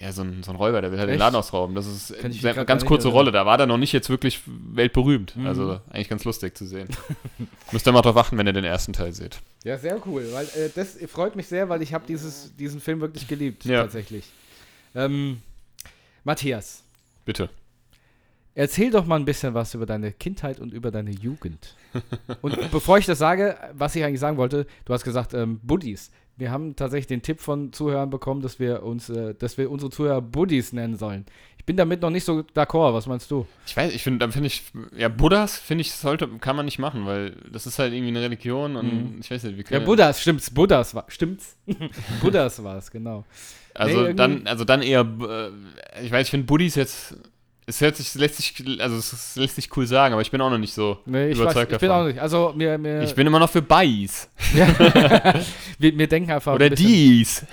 ja, so ein, so ein Räuber, der will halt den Echt? Laden ausrauben. Das ist eine ganz kurze. Rolle. Da war der noch nicht jetzt wirklich weltberühmt. Mhm. Also eigentlich ganz lustig zu sehen. Müsst ihr mal drauf achten, wenn ihr den ersten Teil seht. Ja, sehr cool, weil äh, das freut mich sehr, weil ich habe dieses, diesen Film wirklich geliebt, Ja. tatsächlich. Ähm, Matthias, Bitte. Erzähl doch mal ein bisschen was über deine Kindheit und über deine Jugend. Und bevor ich das sage, was ich eigentlich sagen wollte, du hast gesagt, ähm, Buddies. Wir haben tatsächlich den Tipp von Zuhörern bekommen, dass wir uns, äh, dass wir unsere Zuhörer Buddies nennen sollen. Ich bin damit noch nicht so d'accord. Was meinst du? Ich weiß, ich finde, dann finde ich, ja, Buddhas, finde ich, sollte, kann man nicht machen, weil das ist halt irgendwie eine Religion und Mhm. ich weiß nicht, wie Ja, Buddhas, stimmt's. Buddhas war, stimmt's? Buddhas war es, genau. Also Nee, dann, also dann eher, äh, ich weiß, ich finde Buddhis jetzt, es hört sich, lässt sich, also es, lässt sich cool sagen, aber ich bin auch noch nicht so Nee, ich, weiß, überzeugt ich bin davon. auch nicht. Also, mir, mir, Ich bin immer noch für Bais. wir, wir denken einfach. Oder ein dies.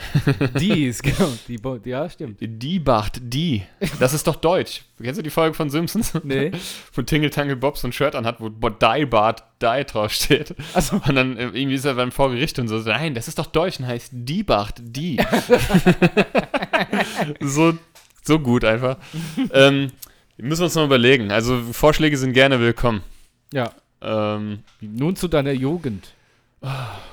Dies, genau. Die, ja, stimmt. Die Bacht, die. Das ist doch Deutsch. Kennst du die Folge von Simpsons? Nee. Wo Tingle Tangle Bob so ein Shirt anhat, wo Die Bart Die draufsteht. Also, Und dann äh, irgendwie ist er beim vor Gericht und so, nein, das ist doch Deutsch und heißt Die Bacht, die. so, so gut einfach. ähm, müssen wir uns noch überlegen. Also Vorschläge sind gerne willkommen. ja. Ähm, Nun zu deiner Jugend.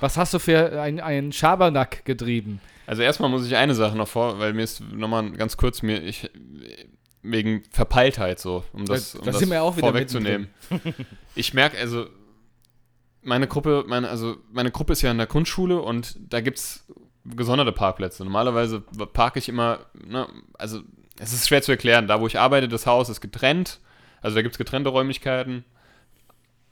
Was hast du für ein- einen Schabernack getrieben? also erstmal muss ich eine Sache noch vor, weil mir ist nochmal ganz kurz, mir, ich, wegen Verpeiltheit so, um das, Da- um da das wieder vorwegzunehmen. ich merke, also meine Gruppe, meine, also meine Gruppe ist ja in der Grundschule und da gibt es gesonderte Parkplätze. Normalerweise parke ich immer, ne, also es ist schwer zu erklären, da wo ich arbeite, das Haus ist getrennt, also da gibt es getrennte Räumlichkeiten,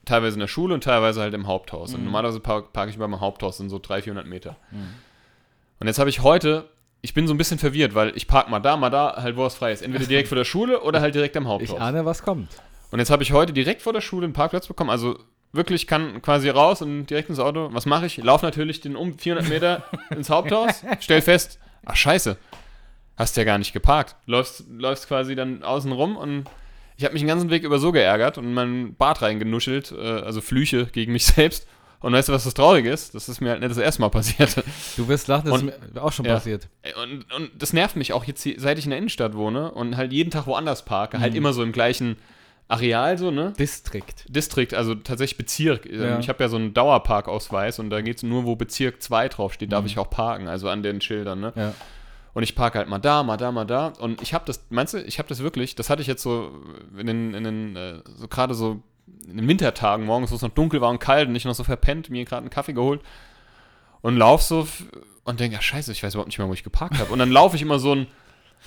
teilweise in der Schule und teilweise halt im Haupthaus. Und Mhm. normalerweise park, parke ich beim Haupthaus, sind so 300, 400 Meter. Und jetzt habe ich heute, ich bin so ein bisschen verwirrt, weil ich parke mal da, mal da, halt wo es frei ist. Entweder direkt vor der Schule oder halt direkt am Haupthaus. Ich ahne, was kommt. Und jetzt habe ich heute direkt vor der Schule einen Parkplatz bekommen. Also wirklich kann quasi raus und direkt ins Auto. Was mache ich? Laufe natürlich den um 400 Meter ins Haupthaus, stell fest, ach scheiße, hast ja gar nicht geparkt. Läufst, läufst quasi dann außen rum und ich habe mich den ganzen Weg über so geärgert und meinen Bart reingenuschelt, äh, also Flüche gegen mich selbst. Und weißt du, was das Traurige ist? Das ist mir halt nicht das erste Mal passiert. Du wirst lachen, das Und- ist mir auch schon ja. passiert. Und, und das nervt mich auch jetzt, seit ich in der Innenstadt wohne und halt jeden Tag woanders parke, halt Mhm. immer so im gleichen Areal so, ne? Distrikt. Distrikt, also tatsächlich Bezirk. Ähm, Ja. Ich habe ja so einen Dauerparkausweis und da geht es nur, wo Bezirk 2 draufsteht, darf Mhm. ich auch parken, also an den Schildern, ne? Ja. Und ich parke halt mal da, mal da, mal da. Und ich habe das, meinst du, ich habe das wirklich, das hatte ich jetzt so in den, in den äh, so gerade so in den Wintertagen morgens, wo es noch dunkel war und kalt und ich noch so verpennt, mir gerade einen Kaffee geholt und lauf so und denke, ja scheiße, ich weiß überhaupt nicht mehr, wo ich geparkt habe. Und dann laufe ich immer so ein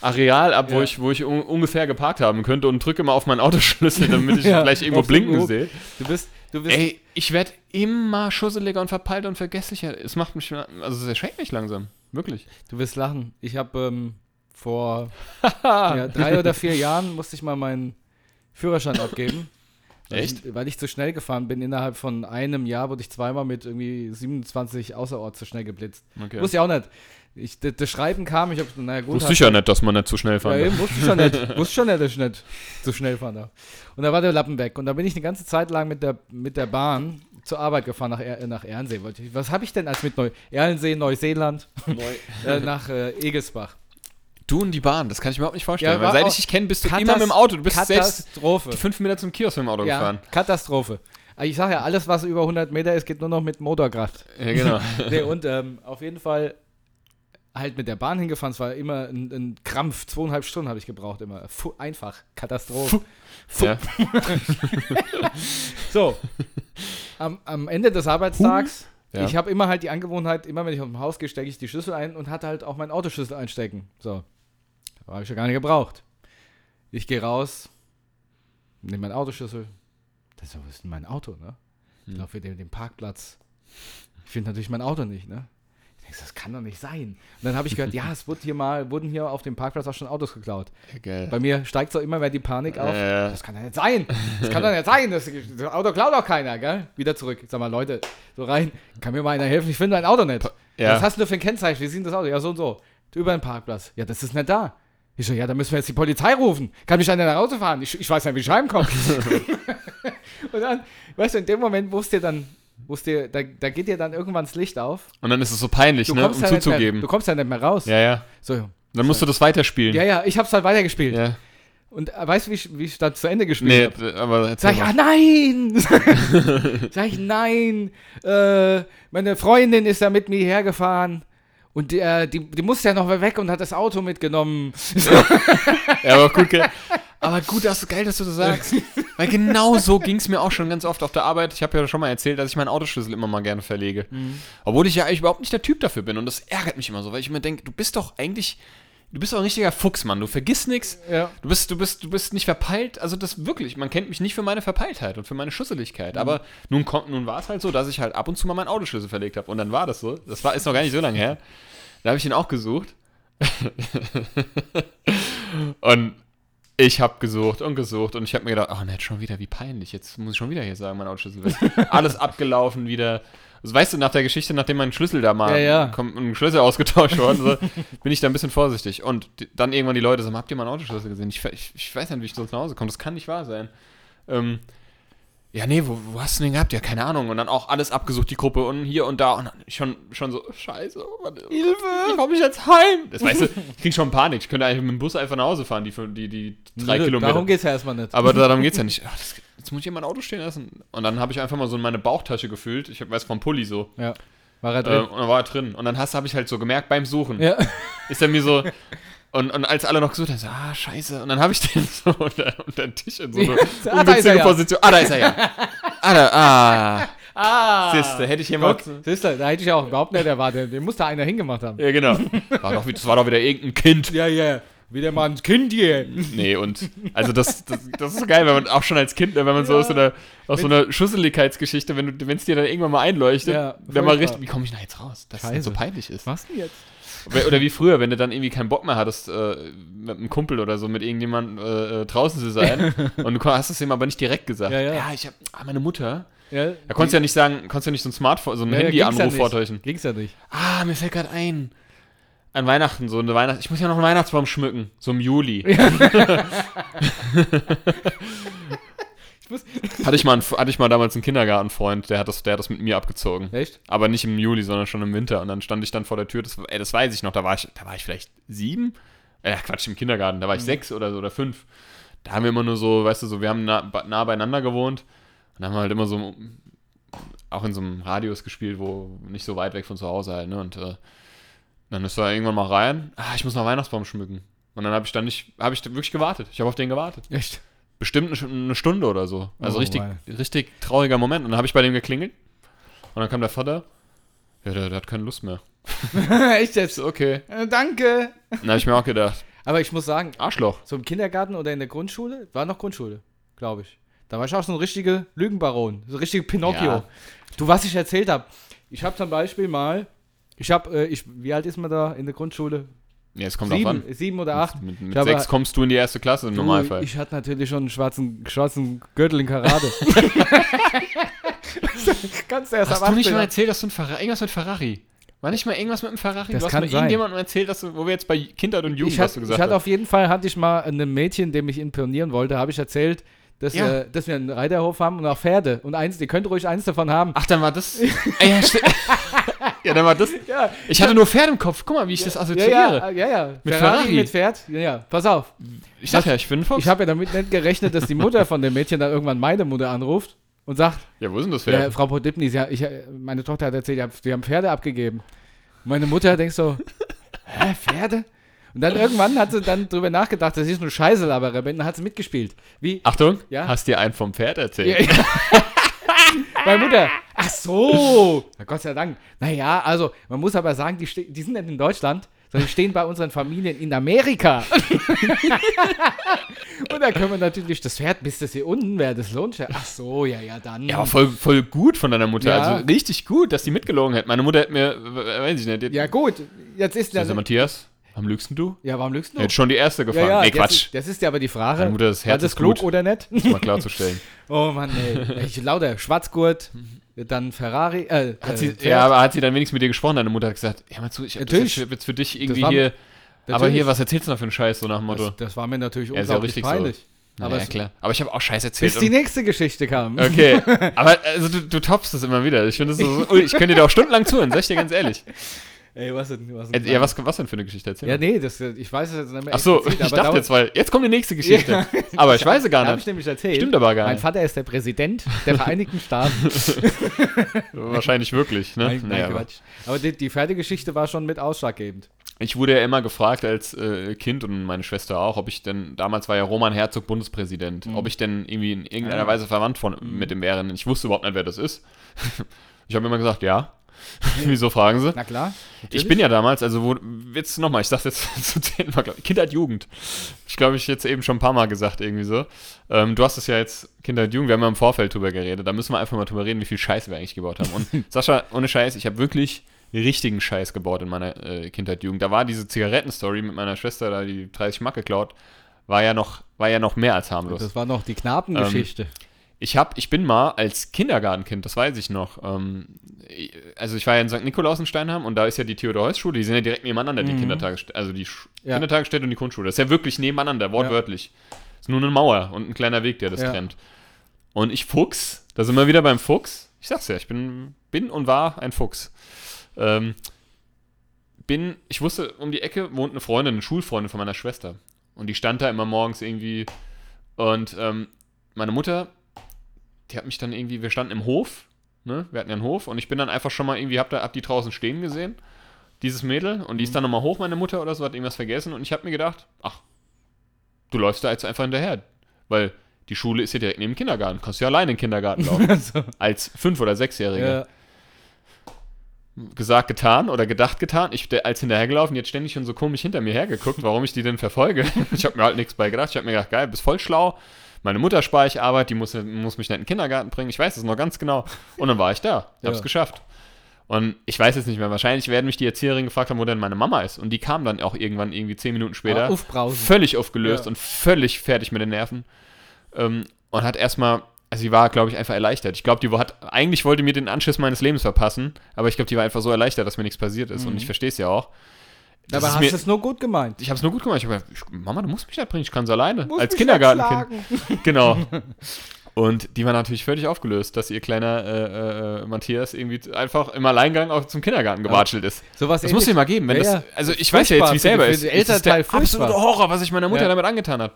Areal ab, wo Ja. ich, wo ich un ungefähr geparkt haben könnte und drücke immer auf meinen Autoschlüssel, damit ich Ja, gleich irgendwo blinken sehe. Du bist, Ey, ich werde immer schusseliger und verpeilter und vergesslicher. Es macht mich, also es erschreckt mich langsam. Wirklich. du wirst lachen. Ich habe ähm, vor ja, drei oder vier Jahren musste ich mal meinen Führerschein abgeben. Weil Echt? Ich, weil ich zu schnell gefahren bin. Innerhalb von einem Jahr wurde ich zweimal mit irgendwie 27 außerorts zu schnell geblitzt. Okay. Wusste ich auch nicht. Ich, das, das Schreiben kam, ich habe, naja gut. Wusste ich ja nicht, dass man nicht zu schnell fahren Ja, darf. wusste ich schon nicht. wusste schon nicht, dass ich nicht so schnell fahren darf. Und da war der Lappen weg. Und da bin ich eine ganze Zeit lang mit der, mit der Bahn zur Arbeit gefahren nach, er nach ich- Was habe ich denn als mit Neu Ernsee, Neuseeland, äh, nach äh, Egelsbach? Du und die Bahn, das kann ich mir überhaupt nicht vorstellen. Ja, weil seit ich dich kenne, bist du immer mit dem Auto. Du bist selbst Katastrophe. die fünf Meter zum Kiosk mit dem Auto Ja, gefahren. Katastrophe. Ich sage ja, alles, was über 100 Meter ist, geht nur noch mit Motorkraft. Ja, genau. nee, und ähm, auf jeden Fall halt mit der Bahn hingefahren. Es war immer ein, ein Krampf. Zweieinhalb Stunden habe ich gebraucht immer. Fu einfach. Katastrophe. ja. So. Am, am Ende des Arbeitstags, Ja. ich habe immer halt die Angewohnheit, immer wenn ich aus dem Haus gehe, stecke ich die Schlüssel ein und hatte halt auch meinen Autoschlüssel einstecken. So. Habe ich ja gar nicht gebraucht. Ich gehe raus, nehme meinen Autoschlüssel. Das ist, was ist denn mein Auto, ne? Ich Hm. laufe wieder in den Parkplatz. Ich finde natürlich mein Auto nicht, ne? Ich das kann doch nicht sein. Und dann habe ich gehört, ja, es wurde hier mal, wurden hier auf dem Parkplatz auch schon Autos geklaut. Geil. Bei mir steigt so immer mehr die Panik auf. Äh, Das kann doch nicht sein. Das kann doch nicht sein. Das, das Auto klaut doch keiner, gell? Wieder zurück. Sag mal, Leute, so rein. Kann mir mal einer helfen? Ich finde mein Auto nicht. ja. Was hast du für ein Kennzeichen? Wie sieht denn das Auto? Ja, so und so. Über den Parkplatz. Ja, das ist nicht da. Ich so, ja, da müssen wir jetzt die Polizei rufen. Kann mich einer nach Hause fahren? Ich, ich weiß nicht, wie ich heimkomme. und dann, weißt du, in dem Moment wusst ihr dann, ihr, da, da geht dir dann irgendwann das Licht auf. und dann ist es so peinlich, Du ne, um ja nicht mehr, zuzugeben. du kommst ja nicht mehr raus. Ja, ja. So, Dann musst du das weiterspielen. ja, ja, ich hab's halt weitergespielt. Ja. Und äh, weißt du, wie ich, wie ich das zu Ende gespielt Nee, habe? d- aber Sag ich, ah nein! Sag ich, nein! Äh, meine Freundin ist da mit mir hergefahren. Und die, äh, die, die musste ja noch weg und hat das Auto mitgenommen. Ja, aber gut, ge- Aber gut, das ist geil, dass du das sagst. Weil genau so ging es mir auch schon ganz oft auf der Arbeit. Ich habe ja schon mal erzählt, dass ich meinen Autoschlüssel immer mal gerne verlege. Obwohl ich ja eigentlich überhaupt nicht der Typ dafür bin. Und das ärgert mich immer so, weil ich mir denke, du bist doch eigentlich, du bist doch ein richtiger Fuchs, Mann. Du vergisst nichts. Ja. Du bist, du bist, du bist nicht verpeilt. Also das wirklich, man kennt mich nicht für meine Verpeiltheit und für meine Schusseligkeit. Aber nun kommt, nun war es halt so, dass ich halt ab und zu mal meinen Autoschlüssel verlegt habe. Und dann war das so. Das war, ist noch gar nicht so lange her. Da habe ich ihn auch gesucht. und ich habe gesucht und gesucht und ich habe mir gedacht, oh ne, schon wieder, wie peinlich. Jetzt muss ich schon wieder hier sagen, mein Autoschlüssel weg. Alles abgelaufen wieder. Also, weißt du, nach der Geschichte, nachdem mein Schlüssel da mal Ja, ja. kommt, ein Schlüssel ausgetauscht worden, so, bin ich da ein bisschen vorsichtig. Und die, dann irgendwann die Leute sagen, habt ihr meinen Autoschlüssel gesehen? Ich, ich, ich weiß nicht, wie ich sonst nach Hause komme. Das kann nicht wahr sein. Ähm, ja, nee, wo, wo hast du den gehabt? Ja, keine Ahnung. Und dann auch alles abgesucht, die Gruppe und hier und da. Und dann schon, schon so, scheiße, Mann, Hilfe, wie komme ich jetzt heim? Das weißt du, ich krieg schon Panik. Ich könnte eigentlich mit dem Bus einfach nach Hause fahren, die, die, die drei Nö, Kilometer. Darum geht's ja erstmal nicht. Aber darum geht's ja nicht. Ach, das, jetzt muss ich mein Auto stehen lassen. Und dann habe ich einfach mal so in meine Bauchtasche gefüllt. Ich hab- weiß vom Pulli so. ja. War er Äh, drin? und dann war er drin. Und dann habe ich halt so gemerkt beim Suchen, ja. ist er mir so. Und, und als alle noch gesucht haben, so, ah, scheiße. Und dann habe ich den so unter, unter den Tisch in so eine Ah, ja. Position. Ah, da ist er ja. Ah, da, ah. Ah! Siehste, hätte ich jemand. Siehste, da hätte ich auch überhaupt nicht erwartet. Den muss da einer hingemacht haben. Ja, genau. War doch, das war doch wieder irgendein Kind. Ja, ja. Wieder mal ein Kind hier. Nee, und also das, das, das ist so geil, wenn man auch schon als Kind, wenn man so aus so einer, aus so einer Schusseligkeitsgeschichte, wenn du, wenn es dir dann irgendwann mal einleuchtet, Ja, wenn man richtig, wie komme ich da jetzt raus, dass das Scheiße. so peinlich ist. Was denn jetzt? Oder wie früher, wenn du dann irgendwie keinen Bock mehr hattest, äh, mit einem Kumpel oder so, mit irgendjemandem äh, äh, draußen zu sein und du hast es ihm aber nicht direkt gesagt. Ja, ja. ich hab, ah, meine Mutter. Ja, Da konntest du ja nicht sagen, konntest ja nicht so ein Smartphone, so ein ja, ja, ja Handy-Anruf nicht. vortäuschen. Ging's ja nicht. Ah, mir fällt gerade ein. An Weihnachten, so eine Weihnacht. Ich muss ja noch einen Weihnachtsbaum schmücken. So im Juli. Hatte ich mal, einen, hatte ich mal damals einen Kindergartenfreund, der hat, das, der hat das mit mir abgezogen. echt? Aber nicht im Juli, sondern schon im Winter. Und dann stand ich dann vor der Tür, das, ey, das weiß ich noch, da war ich, da war ich vielleicht sieben? Äh, Quatsch, im Kindergarten, da war ich Mhm. sechs oder so oder fünf. Da haben wir immer nur so, weißt du, so, wir haben nah, nah beieinander gewohnt und haben halt immer so auch in so einem Radius gespielt, wo nicht so weit weg von zu Hause halt, ne? Und äh, dann ist er irgendwann mal rein, ah, ich muss noch Weihnachtsbaum schmücken. Und dann habe ich dann nicht, habe ich wirklich gewartet. Ich habe auf den gewartet. Echt? Bestimmt eine, Stunde oder so. Also Oh, richtig, wei. richtig trauriger Moment. Und dann habe ich bei dem geklingelt. Und dann kam der Vater. Ja, der, der hat keine Lust mehr. Echt jetzt? okay. Äh, danke. Dann habe ich mir auch gedacht, Aber ich muss sagen, Arschloch. so im Kindergarten oder in der Grundschule, war noch Grundschule, glaube ich. Da war ich auch so ein richtiger Lügenbaron, so ein richtiger Pinocchio. Ja. Du, was ich erzählt habe. Ich habe zum Beispiel mal, ich habe, äh, ich, wie alt ist man da in der Grundschule? Ja, es kommt drauf an. Sieben, sieben oder acht. Mit, mit Ich sechs kommst du in die erste Klasse im Du, Normalfall. Ich hatte natürlich schon einen schwarzen, schwarzen Gürtel in Karate. Du erst Hast du nicht 18 mal erzählt, dass du ein Ferrari, irgendwas mit Ferrari? War nicht mal irgendwas mit einem Ferrari? Das du hast kann mal sein. irgendjemandem erzählt, dass du, wo wir jetzt bei Kindheit und Jugend, ich hatte, du ich gesagt hatte hast. auf jeden Fall, hatte ich mal einem Mädchen, dem ich imponieren wollte, habe ich erzählt, dass, Ja. äh, dass wir einen Reiterhof haben und auch Pferde. Und eins, ihr könnt ruhig eins davon haben. Ach, dann war das. Ja, ja, dann war das. Ja, Ich hatte nur Pferd im Kopf. Guck mal, wie ich das ja, assoziiere. ja, ja, ja. Mit Ferrari, Ferrari. mit Pferd. Ja, ja. Pass auf. Ich dachte ja, ich bin ein Fuchs. Ich habe ja damit nicht gerechnet, dass die Mutter von dem Mädchen dann irgendwann meine Mutter anruft und sagt, ja, wo ist denn das ja, Pferd? Frau Podipny, sie, ich, meine Tochter hat erzählt, die haben, Pferde abgegeben. Meine Mutter denkt so, hä, Pferde? Und dann irgendwann hat sie dann drüber nachgedacht, dass ich nur Scheiße bin, dann hat sie mitgespielt. Wie? Achtung, Ja? hast dir einen vom Pferd Ja, erzählt? ja. Meine Mutter. Ach so. Na Gott sei Dank. Naja, also man muss aber sagen, die, die sind nicht in Deutschland, sondern die stehen bei unseren Familien in Amerika. Und da können wir natürlich das Pferd, bis das hier unten wäre, das lohnt sich. Ach so, ja, ja, dann. Ja, aber voll, voll gut von deiner Mutter. Ja. Also richtig gut, dass die mitgelogen hat. Meine Mutter hat mir, weiß ich nicht, Ja, gut. Jetzt ist also, ja. Matthias, warum lügst du? Ja, warum lügst du? Jetzt schon die erste ja, gefahren. ja, nee, das Quatsch. Ist, das ist ja aber die Frage. Mutter, das war Herz das ist klug oder nicht? Das mal klarzustellen. Oh Mann, ey. Ich lauter Schwarzgurt, dann Ferrari. Äh, Hat äh, sie, Pferd. ja, aber hat sie dann wenigstens mit dir gesprochen? Deine Mutter hat gesagt, ja, mal zu, ich hab das Natürlich. jetzt, jetzt für dich irgendwie war- hier, aber Natürlich. hier, was erzählst du noch für einen Scheiß, so nach dem Motto? Das, das war mir natürlich Ja, ja unglaublich so. peinlich. Na aber ja, es- klar. Aber ich habe auch Scheiß erzählt. Bis die nächste Geschichte kam. Okay, aber also du, du toppst das immer wieder. Ich finde das so, ich könnte dir auch stundenlang zuhören, sag ich dir ganz ehrlich. Ey, was denn? Was denn Ja, was, was denn für eine Geschichte erzählen? Ja, nee, das, ich weiß es jetzt nicht mehr. Ach so, explizit, ich aber dachte jetzt, weil jetzt kommt die nächste Geschichte. aber ich weiß sie gar Habe ich nicht. nämlich erzählt. Stimmt aber gar Mein nicht. Vater ist der Präsident der Vereinigten Staaten. Wahrscheinlich wirklich, ne? Nein, Naja, aber- Quatsch. Aber die, die Pferdegeschichte war schon mit ausschlaggebend. ich wurde ja immer gefragt als äh, Kind und meine Schwester auch, ob ich denn, damals war ja Roman Herzog Bundespräsident, ob ich denn irgendwie in irgendeiner Ah. Weise verwandt von, mit dem wäre. Ich wusste überhaupt nicht, wer das ist. ich habe immer gesagt, ja. Wieso fragen sie? Na klar. Ich bin ja damals, also wo, jetzt nochmal, ich sag's jetzt zu zehnmal, glaub ich, Kindheit, Jugend. Ich glaube, ich jetzt eben schon ein paar Mal gesagt, irgendwie so. Ähm, du hast es ja jetzt Kindheit, Jugend, wir haben ja im Vorfeld drüber geredet, da müssen wir einfach mal drüber reden, wie viel Scheiß wir eigentlich gebaut haben. Und Sascha, ohne Scheiß, ich habe wirklich richtigen Scheiß gebaut in meiner äh, Kindheit, Jugend. Da war diese Zigarettenstory mit meiner Schwester, da die 30 Mark geklaut, war ja noch, war ja noch mehr als harmlos. Das war noch die Knabengeschichte. Ich hab, ich bin mal als Kindergartenkind, das weiß ich noch, ähm, also ich war ja in St. Nikolaus in Steinheim und da ist ja die Theodor-Heuss-Schule, die sind ja direkt nebeneinander, die Kindertagesstätte, also die Sch Ja. Kindertagesstätte und die Grundschule. Das ist ja wirklich nebeneinander, wortwörtlich. Ist nur eine Mauer und ein kleiner Weg, der das Ja. trennt. Und ich Fuchs, da sind wir wieder beim Fuchs. Ich sag's ja, ich bin, bin und war ein Fuchs. Ähm, bin, ich wusste, um die Ecke wohnt eine Freundin, eine Schulfreundin von meiner Schwester. Und die stand da immer morgens irgendwie. Und ähm, meine Mutter, die hat mich dann irgendwie, wir standen im Hof, ne? Wir hatten ja einen Hof und ich bin dann einfach schon mal irgendwie, hab, da, hab die draußen stehen gesehen, dieses Mädel, und die ist dann nochmal hoch, meine Mutter oder so, hat irgendwas vergessen und ich habe mir gedacht, ach, du läufst da jetzt einfach hinterher. Weil die Schule ist ja direkt neben dem Kindergarten, kannst du ja alleine in den Kindergarten laufen. Also, als Fünf- oder Sechsjähriger ja. gesagt, getan oder gedacht, getan. Ich als hinterhergelaufen, jetzt ständig schon so komisch hinter mir hergeguckt, warum ich die denn verfolge. Ich habe mir halt nichts bei gedacht. Ich habe mir gedacht, geil, bist voll schlau. Meine Mutter spare ich Arbeit, die muss, muss mich nicht in den Kindergarten bringen. Ich weiß es noch ganz genau. Und dann war ich da. Ich habe es Ja. geschafft. Und ich weiß jetzt nicht mehr, wahrscheinlich werden mich die Erzieherin gefragt haben, wo denn meine Mama ist. Und die kam dann auch irgendwann irgendwie zehn Minuten später. Ah, aufbrausen. Völlig aufgelöst Ja. und völlig fertig mit den Nerven. Ähm, und hat erstmal, also sie war, glaube ich, einfach erleichtert. Ich glaube, die hat, eigentlich wollte mir den Anschiss meines Lebens verpassen, aber ich glaube, die war einfach so erleichtert, dass mir nichts passiert ist. Und ich verstehe es ja auch. Das Aber ist hast du es nur gut gemeint? ich habe es nur gut gemacht. Ich habe ich- Mama, du musst mich nicht bringen, ich kann es alleine. Musst als Kindergartenkind. Genau. Und die war natürlich völlig aufgelöst, dass ihr kleiner äh, äh, Matthias irgendwie einfach im Alleingang auch zum Kindergarten gewatschelt ist. Sowas Das muss dir mal geben. Wenn Ja, das, also Das ich weiß ja jetzt, wie es selber ist. Es ist der absolute. Horror, was sich meine Mutter Ja. damit angetan hat.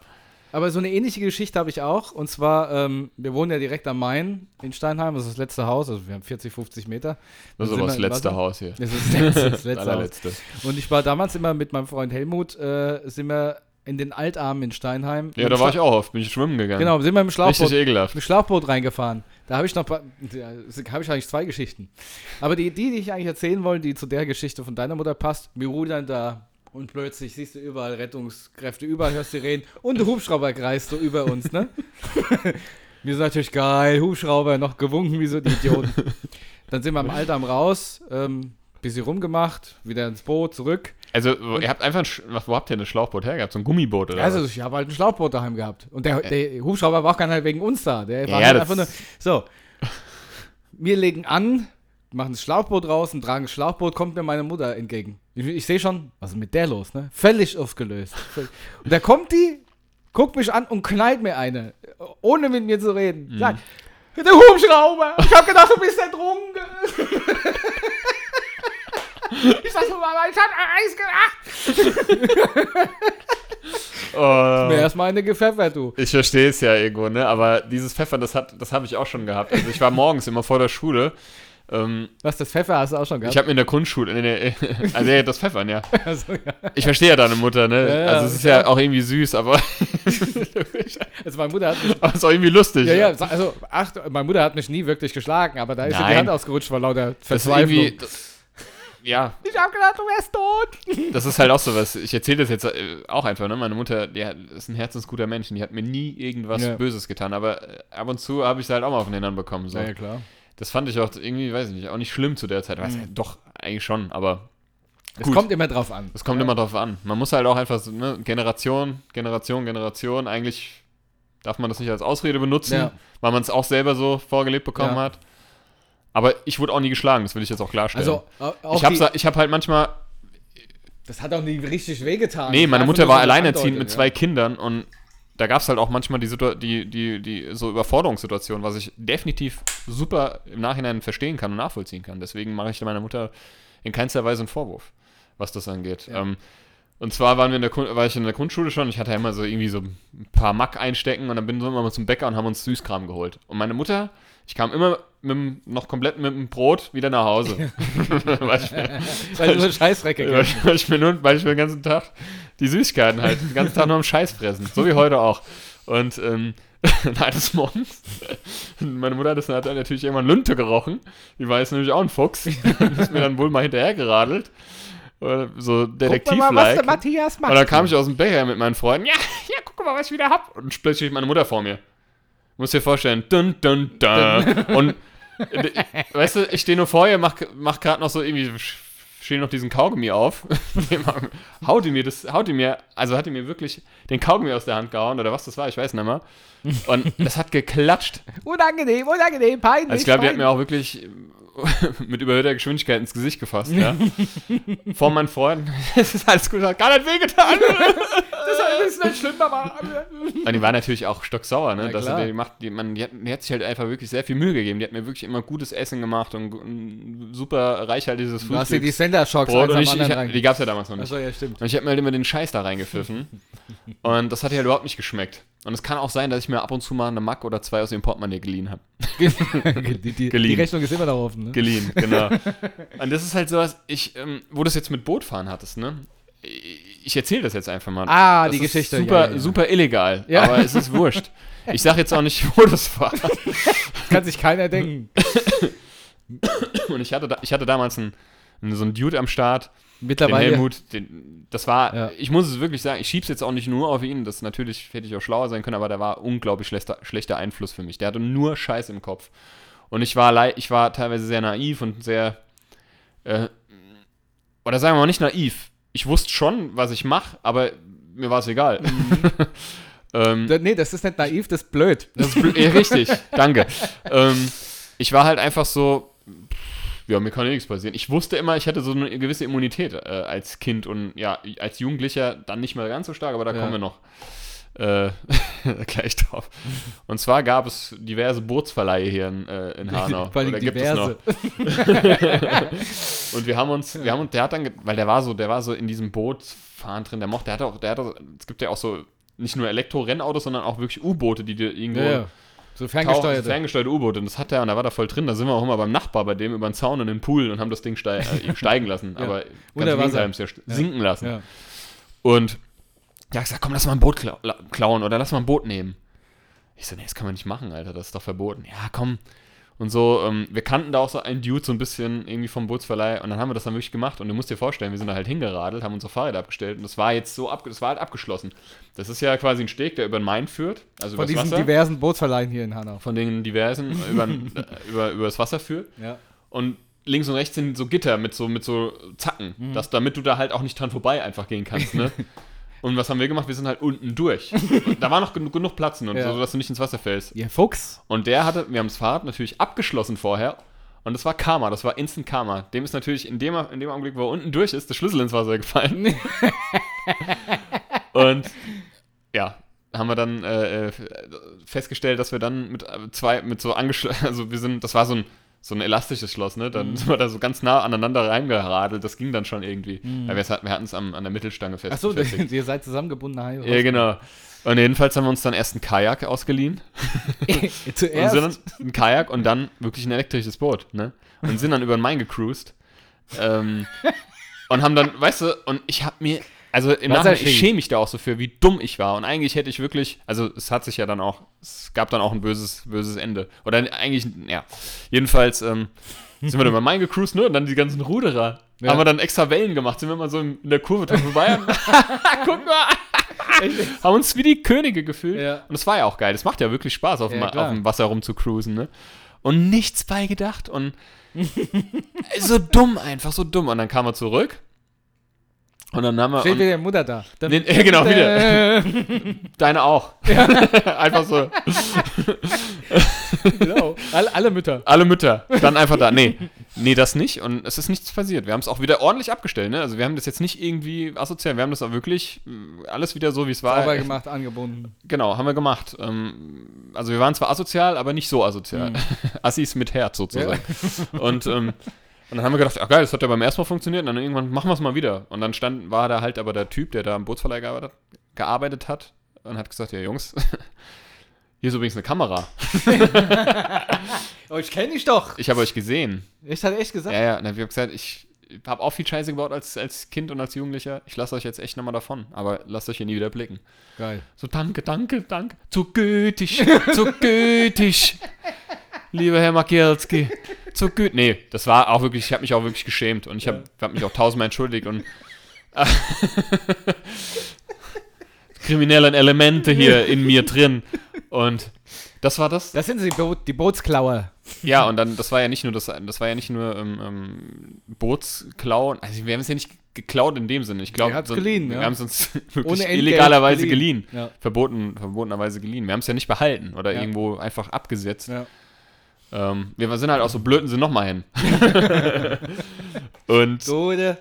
Aber so eine ähnliche Geschichte habe ich auch. Und zwar, ähm, wir wohnen ja direkt am Main in Steinheim. Das ist das letzte Haus. Also wir haben 40, 50 Meter. Das ist aber das letzte. Haus hier. Das ist das letzte, das letzte Haus. Und ich war damals immer mit meinem Freund Helmut, äh, sind wir in den Altarmen in Steinheim. Ja, da war ich auch oft, bin ich schwimmen gegangen. Genau, sind wir im Schlauchboot, mit Schlauchboot reingefahren. Da habe ich noch, habe ich eigentlich zwei Geschichten. Aber die, die, die ich eigentlich erzählen wollte, die zu der Geschichte von deiner Mutter passt, wir rudern da und plötzlich siehst du überall Rettungskräfte, überall hörst du reden und der Hubschrauber kreist so über uns, ne? wir sind natürlich geil, Hubschrauber, noch gewunken wie so die Idioten. Dann sind wir am Altarm raus, ähm, bisschen rumgemacht, wieder ins Boot, zurück. Also, ihr habt einfach, ein wo habt ihr ein Schlauchboot hergehabt? So ein Gummiboot oder Also was? ich habe halt ein Schlauchboot daheim gehabt. Und der, der Hubschrauber war auch gar nicht wegen uns da. Der war Ja, halt einfach nur. So. Wir legen an, machen das Schlauchboot raus und tragen das Schlauchboot, kommt mir meine Mutter entgegen. Ich, ich sehe schon, was ist mit der los, ne? Völlig aufgelöst. Und da kommt die, guckt mich an und knallt mir eine, ohne mit mir zu reden. Mhm. Sagt, der Hubschrauber! Ich hab gedacht, du bist ertrunken! ich sag so, Mama, ich hab Eis gemacht! Oh. Mir erstmal eine gepfeffert, du. Ich verstehe es ja irgendwo, ne? Aber dieses Pfeffer, das, hat, das habe ich auch schon gehabt. Also ich war morgens immer vor der Schule. Ähm, Was, das Pfeffer hast du auch schon gehabt? ich habe mir in der Grundschule, in der, also ja, das Pfeffern, ja. also, ja. Ich verstehe ja deine Mutter, ne? Ja, ja, also es ist ja auch irgendwie süß, aber also meine Mutter hat mich, aber es ist auch irgendwie lustig. ja, ja, also, ach, meine Mutter hat mich nie wirklich geschlagen, aber da ist ihr die Nein. Hand ausgerutscht vor lauter Das ist Verzweiflung. irgendwie, ja, ich hab gedacht, du wärst tot. das ist halt auch so was. Ich erzähle das jetzt äh, auch einfach, ne? Meine Mutter, die ist ein herzensguter Mensch und die hat mir nie irgendwas Ja. Böses getan, aber äh, ab und zu habe ich sie halt auch mal von den anderen bekommen. So. klar. Das fand ich auch irgendwie, weiß ich nicht, auch nicht schlimm zu der Zeit. Weiß ich, doch, eigentlich schon, aber Es Gut. kommt immer drauf an. es kommt immer drauf an. Man muss halt auch einfach so, ne, Generation, Generation, Generation, eigentlich darf man das nicht als Ausrede benutzen, Ja. weil man es auch selber so vorgelebt bekommen Ja. hat. Aber ich wurde auch nie geschlagen, das will ich jetzt auch klarstellen. Also, au- auch ich habe hab halt manchmal, das hat auch nie richtig wehgetan. nee, meine Mutter war alleinerziehend mit ja. zwei Kindern und da gab es halt auch manchmal die, die, die, die so Überforderungssituation, was ich definitiv super im Nachhinein verstehen kann und nachvollziehen kann. Deswegen mache ich meiner Mutter in keinster Weise einen Vorwurf, was das angeht. Ja. Ähm, Und zwar waren wir in der, war ich in der Grundschule schon. Ich hatte ja immer so irgendwie so ein paar Mack einstecken und dann bin so immer mal zum Bäcker und haben uns Süßkram geholt. Und meine Mutter, ich kam immer mit, noch komplett mit dem Brot wieder nach Hause. weil, ich, mir- Weil du so Scheißrecke weil, weil, ich mir nur, weil ich mir den ganzen Tag die Süßigkeiten halt, den ganzen Tag nur am Scheiß fressen. So wie heute auch. Und ähm, eines Morgens, meine Mutter hat das hat dann natürlich irgendwann Lunte gerochen. Die war jetzt nämlich auch ein Fuchs. ist mir dann wohl mal hinterher geradelt. So Detektiv-like. Matthias Und dann kam ich aus dem Bäcker mit meinen Freunden. Ja, ja, guck mal, was ich wieder hab. Und plötzlich meine Mutter vor mir. Muss dir vorstellen. Dun, dun, dun. Und weißt du, ich stehe nur vor ihr, mach, mach gerade noch so irgendwie, stehe noch diesen Kaugummi auf. haut die mir das, haut die mir, also hat die mir wirklich den Kaugummi aus der Hand gehauen oder was das war, ich weiß nicht mehr. Und das hat geklatscht. Unangenehm, unangenehm, peinlich. Also ich glaube, die hat mir auch wirklich mit überhöhter Geschwindigkeit ins Gesicht gefasst, ja. Vor meinen Freunden. Es ist alles gut, hat gar nicht wehgetan. das ist nicht schlimm, aber. Und die war natürlich auch stocksauer, ne? Ja, dass die macht, die, man, die, hat, die hat sich halt einfach wirklich sehr viel Mühe gegeben. Die hat mir wirklich immer gutes Essen gemacht und, ein super reichhaltiges Du hast dir die Frühstück. Sender-Shocks und ich, ich, die gab es ja damals noch nicht. Achso, ja, stimmt. Und ich habe mir halt immer den Scheiß da reingepfiffen. und das hat ihr halt überhaupt nicht geschmeckt. Und es kann auch sein, dass ich mir ab und zu mal eine Mack oder zwei aus dem Portemonnaie geliehen habe. die, die, die Geliehen. Rechnung ist immer offen, ne? Geliehen, genau. und das ist halt sowas, ich, ähm, wo du es jetzt mit Bootfahren hattest, ne? Ich erzähle das jetzt einfach mal. Ah, das die Geschichte. Super, ja, ja, ja. super illegal, Ja. aber es ist wurscht. Ich sage jetzt auch nicht, wo das war. Kann sich keiner denken. Und ich hatte, da, ich hatte damals einen, einen, so einen Dude am Start, den Mittlerweile. Helmut, den, das war, Ja. ich muss es wirklich sagen, ich schieb's jetzt auch nicht nur auf ihn, das natürlich hätte ich auch schlauer sein können, aber der war unglaublich schlechter, schlechter Einfluss für mich. Der hatte nur Scheiß im Kopf. Und ich war, ich war teilweise sehr naiv und sehr, äh, oder sagen wir mal nicht naiv. Ich wusste schon, was ich mache, aber mir war es egal. ähm, Da- Nee, das ist nicht naiv, das ist blöd. das ist blöd. Ja, richtig, danke. ähm, ich war halt einfach so, ja, mir kann ja nichts passieren. Ich wusste immer, ich hätte so eine gewisse Immunität äh, als Kind und ja, als Jugendlicher dann nicht mehr ganz so stark, aber da Ja. kommen wir noch äh, gleich drauf. Und zwar gab es diverse Bootsverleihe hier in, äh, in Hanau. Allem Oder gibt es noch. diverse. Und wir haben uns, wir haben uns, der hat dann, weil der war so, der war so in diesem Bootfahren drin, der mochte, der hat auch, der hat auch, es gibt ja auch so nicht nur Elektro-Rennautos, sondern auch wirklich U-Boote, die dir irgendwo Ja, ja. So Tauch- ferngesteuerte. ferngesteuerte U-Boote. Und das hat er, und da war da voll drin. Da sind wir auch immer beim Nachbar bei dem über den Zaun in den Pool und haben das Ding stei äh, steigen lassen. Ja. Aber ganz Wasser. Haben es ja Ja. sinken lassen. Ja. Und ja, ich gesagt, komm, lass mal ein Boot klau la- klauen oder lass mal ein Boot nehmen. Ich so, nee, das kann man nicht machen, Alter, das ist doch verboten. Ja, komm. Und so, ähm, wir kannten da auch so einen Dude so ein bisschen irgendwie vom Bootsverleih und dann haben wir das dann wirklich gemacht und du musst dir vorstellen, wir sind da halt hingeradelt, haben unsere Fahrräder abgestellt und das war jetzt so, abge das war halt abgeschlossen. Das ist ja quasi ein Steg, der über den Main führt, also Von diesen Wasser, diversen Bootsverleihen hier in Hanau. von den diversen über, äh, über, über das Wasser führt Ja. und links und rechts sind so Gitter mit so, mit so Zacken, dass, damit du da halt auch nicht dran vorbei einfach gehen kannst, ne? Und was haben wir gemacht? Wir sind halt unten durch. Da war noch genug, genug Platz und Ja. so, dass du nicht ins Wasser fällst. Ihr Fuchs. Und der hatte, wir haben das Fahrrad natürlich abgeschlossen vorher. Und das war Karma, das war Instant Karma. Dem ist natürlich in dem, in dem Augenblick, wo er unten durch ist, der Schlüssel ins Wasser gefallen. und ja, haben wir dann äh, äh, festgestellt, dass wir dann mit äh, zwei, mit so angeschlossen, also wir sind, das war so ein, so ein elastisches Schloss, ne? Dann sind wir da so ganz nah aneinander reingeradelt, das ging dann schon irgendwie. Weil wir es hat- wir hatten es an der Mittelstange fest. Achso, ihr seid zusammengebunden. Haie. Ja, genau. Und jedenfalls haben wir uns dann erst einen Kajak ausgeliehen. Und Zuerst. sind dann ein Kajak und dann wirklich ein elektrisches Boot, ne? Und sind dann über den Main gecruised. Ähm, und haben dann, weißt du, und ich hab mir, also im Nachhinein, ich schäme mich da auch so für, wie dumm ich war. Und eigentlich hätte ich wirklich, also es hat sich ja dann auch, es gab dann auch ein böses, böses Ende. Oder eigentlich, ja. Jedenfalls ähm, sind wir dann den Main gecruised, ne? Und dann die ganzen Ruderer. Ja. Haben wir dann extra Wellen gemacht, sind wir mal so in der Kurve dran vorbei. Guck mal. haben uns wie die Könige gefühlt. Ja. Und es war ja auch geil. Es macht ja wirklich Spaß, auf, dem, Ja, klar. auf dem Wasser rumzucruisen, ne? Und nichts bei gedacht und so dumm einfach, so dumm. Und dann kam er zurück. Und dann haben wir. Steht wieder Mutter da. Dann, nee, ja, genau, wieder. Äh, Deine auch. einfach so. genau. Alle, alle Mütter. Alle Mütter. Dann einfach da. Nee. Nee, das nicht. Und es ist nichts passiert. Wir haben es auch wieder ordentlich abgestellt, ne? Also wir haben das jetzt nicht irgendwie asozial. Wir haben das auch wirklich äh, alles wieder so, wie es war. Sauber gemacht, angebunden. Genau, haben wir gemacht. Ähm, also wir waren zwar asozial, aber nicht so asozial. Assis mit Herz sozusagen. Und ähm, Und dann haben wir gedacht, ach geil, das hat ja beim ersten Mal funktioniert. Und dann irgendwann machen wir es mal wieder. Und dann stand, war da halt aber der Typ, der da am Bootsverleih gearbeitet, gearbeitet hat und hat gesagt, ja Jungs, hier ist übrigens eine Kamera. Oh, ich kenne dich doch. Ich habe euch gesehen. Ich hatte echt gesagt. Ja, ja. Und dann hab ich gesagt, ich habe auch viel Scheiße gebaut als, als Kind und als Jugendlicher. Ich lasse euch jetzt echt nochmal davon. Aber lasst euch hier nie wieder blicken. Geil. So, danke, danke, danke. Zu gütig, zu gütig. Lieber Herr Makielski, zu gütig. Nee, das war auch wirklich, ich habe mich auch wirklich geschämt und ich habe hab mich auch tausendmal entschuldigt und kriminellen Elemente hier in mir drin. Und das war das. Das sind sie, die, Bo die Bootsklauer. Ja, und dann, das war ja nicht nur das, das war ja nicht nur ähm, ähm, Bootsklauen. Also wir haben es ja nicht geklaut in dem Sinne. Ich glaube, habt's geliehen, wir ja. haben es uns wirklich Ohne illegalerweise geliehen. geliehen. Ja. Verboten, verbotenerweise geliehen. Wir haben es ja nicht behalten oder Ja. irgendwo einfach abgesetzt. Ähm, wir sind halt auch so blöd und sind nochmal hin. und Gute.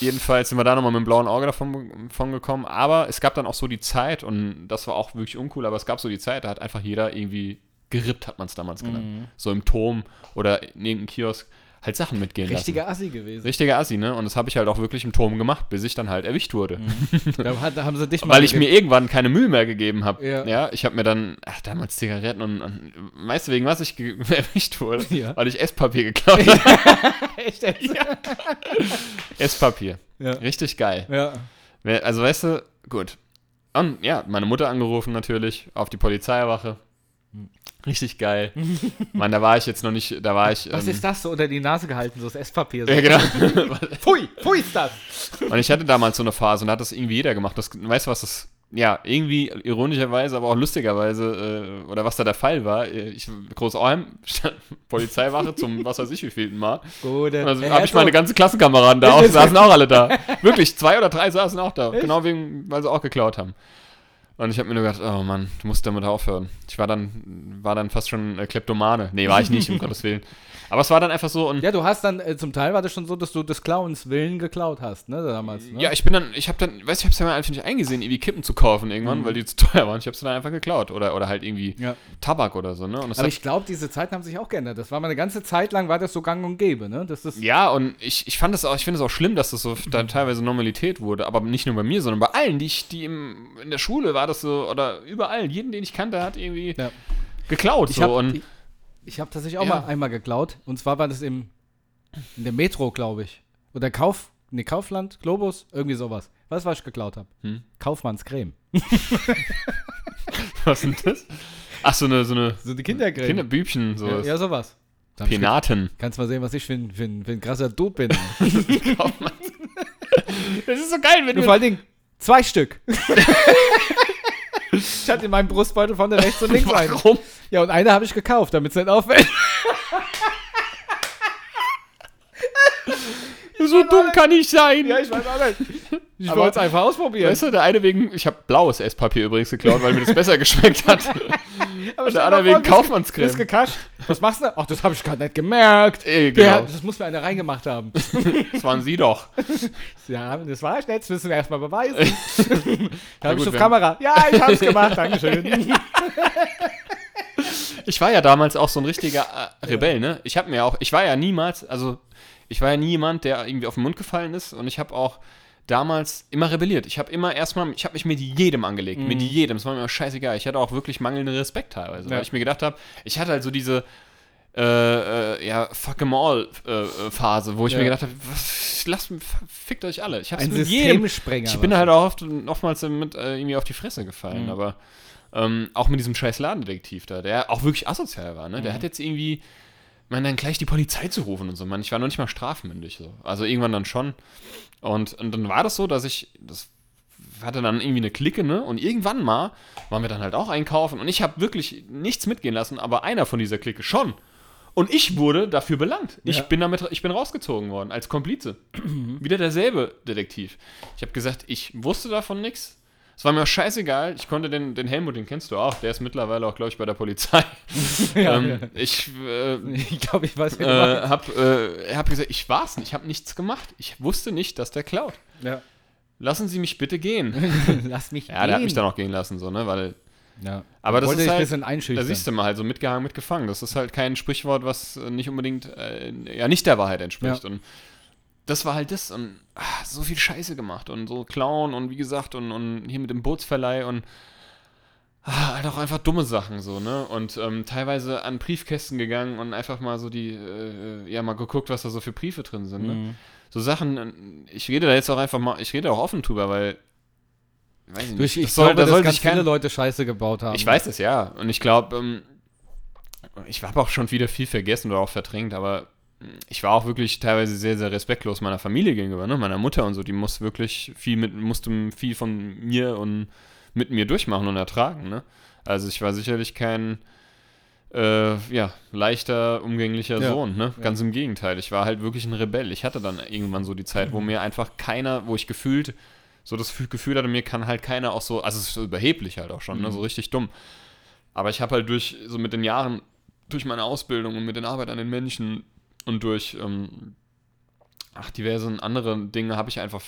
jedenfalls sind wir da nochmal mit dem blauen Auge davon, davon gekommen. Aber es gab dann auch so die Zeit, und das war auch wirklich uncool, aber es gab so die Zeit, da hat einfach jeder irgendwie gerippt, hat man es damals genannt. Mhm. So im Turm oder in irgendeinem Kiosk halt Sachen mitgehen Richtiger lassen. Assi gewesen. Richtiger Assi, ne? Und das habe ich halt auch wirklich im Turm gemacht, bis ich dann halt erwischt wurde. Da, hat, da haben sie dich mal Weil ich mir irgendwann keine Mühe mehr gegeben habe. Ja. Ja. ich habe mir dann, ach, damals Zigaretten und, und weißt du, wegen was ich erwischt wurde? Ja. Weil ich Esspapier geklaut habe. Echt jetzt? Esspapier. Ja. Richtig geil. Ja. Also, weißt du, gut. Und ja, meine Mutter angerufen natürlich, auf die Polizeiwache. Richtig geil. Mann, da war ich jetzt noch nicht, da war ich. Was ähm, ist das so unter die Nase gehalten, so das Esspapier? So. Ja, genau. Pfui, pfui ist das. Und ich hatte damals so eine Phase und da hat das irgendwie jeder gemacht. Das, weißt du, was das, ja, irgendwie ironischerweise, aber auch lustigerweise, äh, oder was da der Fall war. äh, Ich, Großauheim, stand Polizeiwache zum, was weiß ich, wievielten Mal. Gute. Und also habe ich meine ganzen Klassenkameraden da auch, saßen auch alle da. Wirklich, zwei oder drei saßen auch da. Genau wegen, weil sie auch geklaut haben. Und ich habe mir nur gedacht, oh Mann, du musst damit aufhören. Ich war dann, war dann fast schon äh, Kleptomane. Nee, war ich nicht, um Gottes Willen. Aber es war dann einfach so und Ja, du hast dann, äh, zum Teil war das schon so, dass du des Klauens Willen geklaut hast, ne, damals. Ne? Ja, ich bin dann, ich habe dann, weißt du, ich hab's ja mal einfach nicht eingesehen, irgendwie Kippen zu kaufen irgendwann, weil die zu teuer waren. Ich hab's dann einfach geklaut. Oder, oder halt irgendwie Ja. Tabak oder so, ne? Aber ich glaube, diese Zeiten haben sich auch geändert. Das war mal eine ganze Zeit lang, war das so gang und gäbe, ne? Das ist, ja, und ich, ich fand das auch, ich finde es auch schlimm, dass das so dann teilweise Normalität wurde. Aber nicht nur bei mir, sondern bei allen, die ich, die im, in der Schule war das so, oder überall, jeden, den ich kannte, hat irgendwie Ja. geklaut. Ich so. habe und ich, ich hab tatsächlich auch Ja. mal einmal geklaut. Und zwar war das im, in der Metro, glaube ich. Oder Kauf, nee, Kaufland, Globus, irgendwie sowas. Was, was ich geklaut habe? Hm? Kaufmannscreme. was sind das? Ach, so eine, so eine So die Kindercreme. Kinderbübchen, so ja, ja, sowas. Da hab ich ge- Penaten. Kannst mal sehen, was ich für ein, für ein, für ein krasser Dude bin. Das ist so geil, wenn Und vor allen Dingen zwei Stück. Ich hatte in meinem Brustbeutel von der rechts und links einen. Warum? Ja, und eine habe ich gekauft, damit es nicht auffällt. So dumm kann ich sein. ich weiß auch nicht. Ich wollte es einfach ausprobieren. Weißt du, der eine wegen, ich habe blaues Esspapier übrigens geklaut, weil mir das besser geschmeckt hat. Aber der andere wegen Kaufmannscreme. bist gekascht. Was machst du? Ach, das habe ich gerade nicht gemerkt. Ey, Ja, genau. das muss mir einer reingemacht haben. Das waren sie doch. Ja, das war ich nicht. Das müssen wir erstmal beweisen. da habe ich auf Kamera. Ja, ich habe es gemacht. Dankeschön. Ich war ja damals auch so ein richtiger äh, Rebell, ne? Ich habe mir auch, ich war ja niemals, also ich war ja nie jemand, der irgendwie auf den Mund gefallen ist und ich habe auch damals immer rebelliert. Ich habe immer erstmal, ich habe mich mit jedem angelegt, mit jedem. Es war mir immer scheißegal. Ich hatte auch wirklich mangelnden Respekt teilweise, Ja. weil ich mir gedacht habe, ich hatte halt so diese äh, äh, ja, fuck 'em all äh, Phase, wo ich Ja. mir gedacht habe, was- lasst fickt euch alle. Ich hab's Ein mit jedem ich bin halt auch oft, oftmals damit äh, irgendwie auf die Fresse gefallen, Mhm. aber ähm, auch mit diesem scheiß Ladendetektiv da, der auch wirklich asozial war, ne? Der Mhm. hat jetzt irgendwie, man dann gleich die Polizei zu rufen und so, man, ich war noch nicht mal strafmündig so. Also irgendwann dann schon. Und, und dann war das so, dass ich, das hatte dann irgendwie eine Clique, ne? Und irgendwann mal waren wir dann halt auch einkaufen und ich habe wirklich nichts mitgehen lassen, aber einer von dieser Clique schon. Und ich wurde dafür belangt. Ich Ja. bin damit, ich bin rausgezogen worden als Komplize. Wieder derselbe Detektiv. Ich habe gesagt, ich wusste davon nichts. Es war mir auch scheißegal. Ich konnte den, den Helmut, den kennst du auch. Der ist mittlerweile auch, glaube ich, bei der Polizei. Ja, ähm, ja. Ich äh, Ich glaube, ich weiß, wer du äh, habe äh, hab gesagt, ich war's nicht. Ich habe nichts gemacht. Ich wusste nicht, dass der klaut. Ja. Lassen Sie mich bitte gehen. Lass mich Ja, der hat gehen. mich dann auch gehen lassen, so, ne? Weil Ja. Aber das Wollte ist halt, ein bisschen da siehst du mal halt so mitgehangen, mitgefangen. Das ist halt kein Sprichwort, was nicht unbedingt, äh, ja, nicht der Wahrheit entspricht. Ja. Und das war halt das und ah, so viel Scheiße gemacht und so Clown und wie gesagt und, und hier mit dem Bootsverleih und ah, halt auch einfach dumme Sachen so, ne? Und ähm, teilweise an Briefkästen gegangen und einfach mal so die, äh, ja, mal geguckt, was da so für Briefe drin sind, ne? Mhm. So Sachen, äh, ich rede da jetzt auch einfach mal, ich rede auch offen drüber, weil, weiß ich Du, ich, ich das soll- glaube, da dass ganz sich kein- viele Leute Scheiße gebaut haben. ich weiß es ja. Und ich glaube, ähm, ich habe auch schon wieder viel vergessen oder auch verdrängt, aber ich war auch wirklich teilweise sehr, sehr respektlos meiner Familie gegenüber, ne? meiner Mutter und so. Die muss wirklich viel mit, musste viel von mir und mit mir durchmachen und ertragen. Ne? Also ich war sicherlich kein äh, ja, leichter, umgänglicher Ja. Sohn, ne? Ja. Ganz im Gegenteil. Ich war halt wirklich ein Rebell. Ich hatte dann irgendwann so die Zeit, wo mir einfach keiner, wo ich gefühlt so das Gefühl hatte, mir kann halt keiner auch so, also es ist so überheblich halt auch schon, ne? Mhm. so richtig dumm. Aber ich habe halt durch, so mit den Jahren, durch meine Ausbildung und mit der Arbeit an den Menschen und durch, ähm, ach, diverse andere Dinge habe ich einfach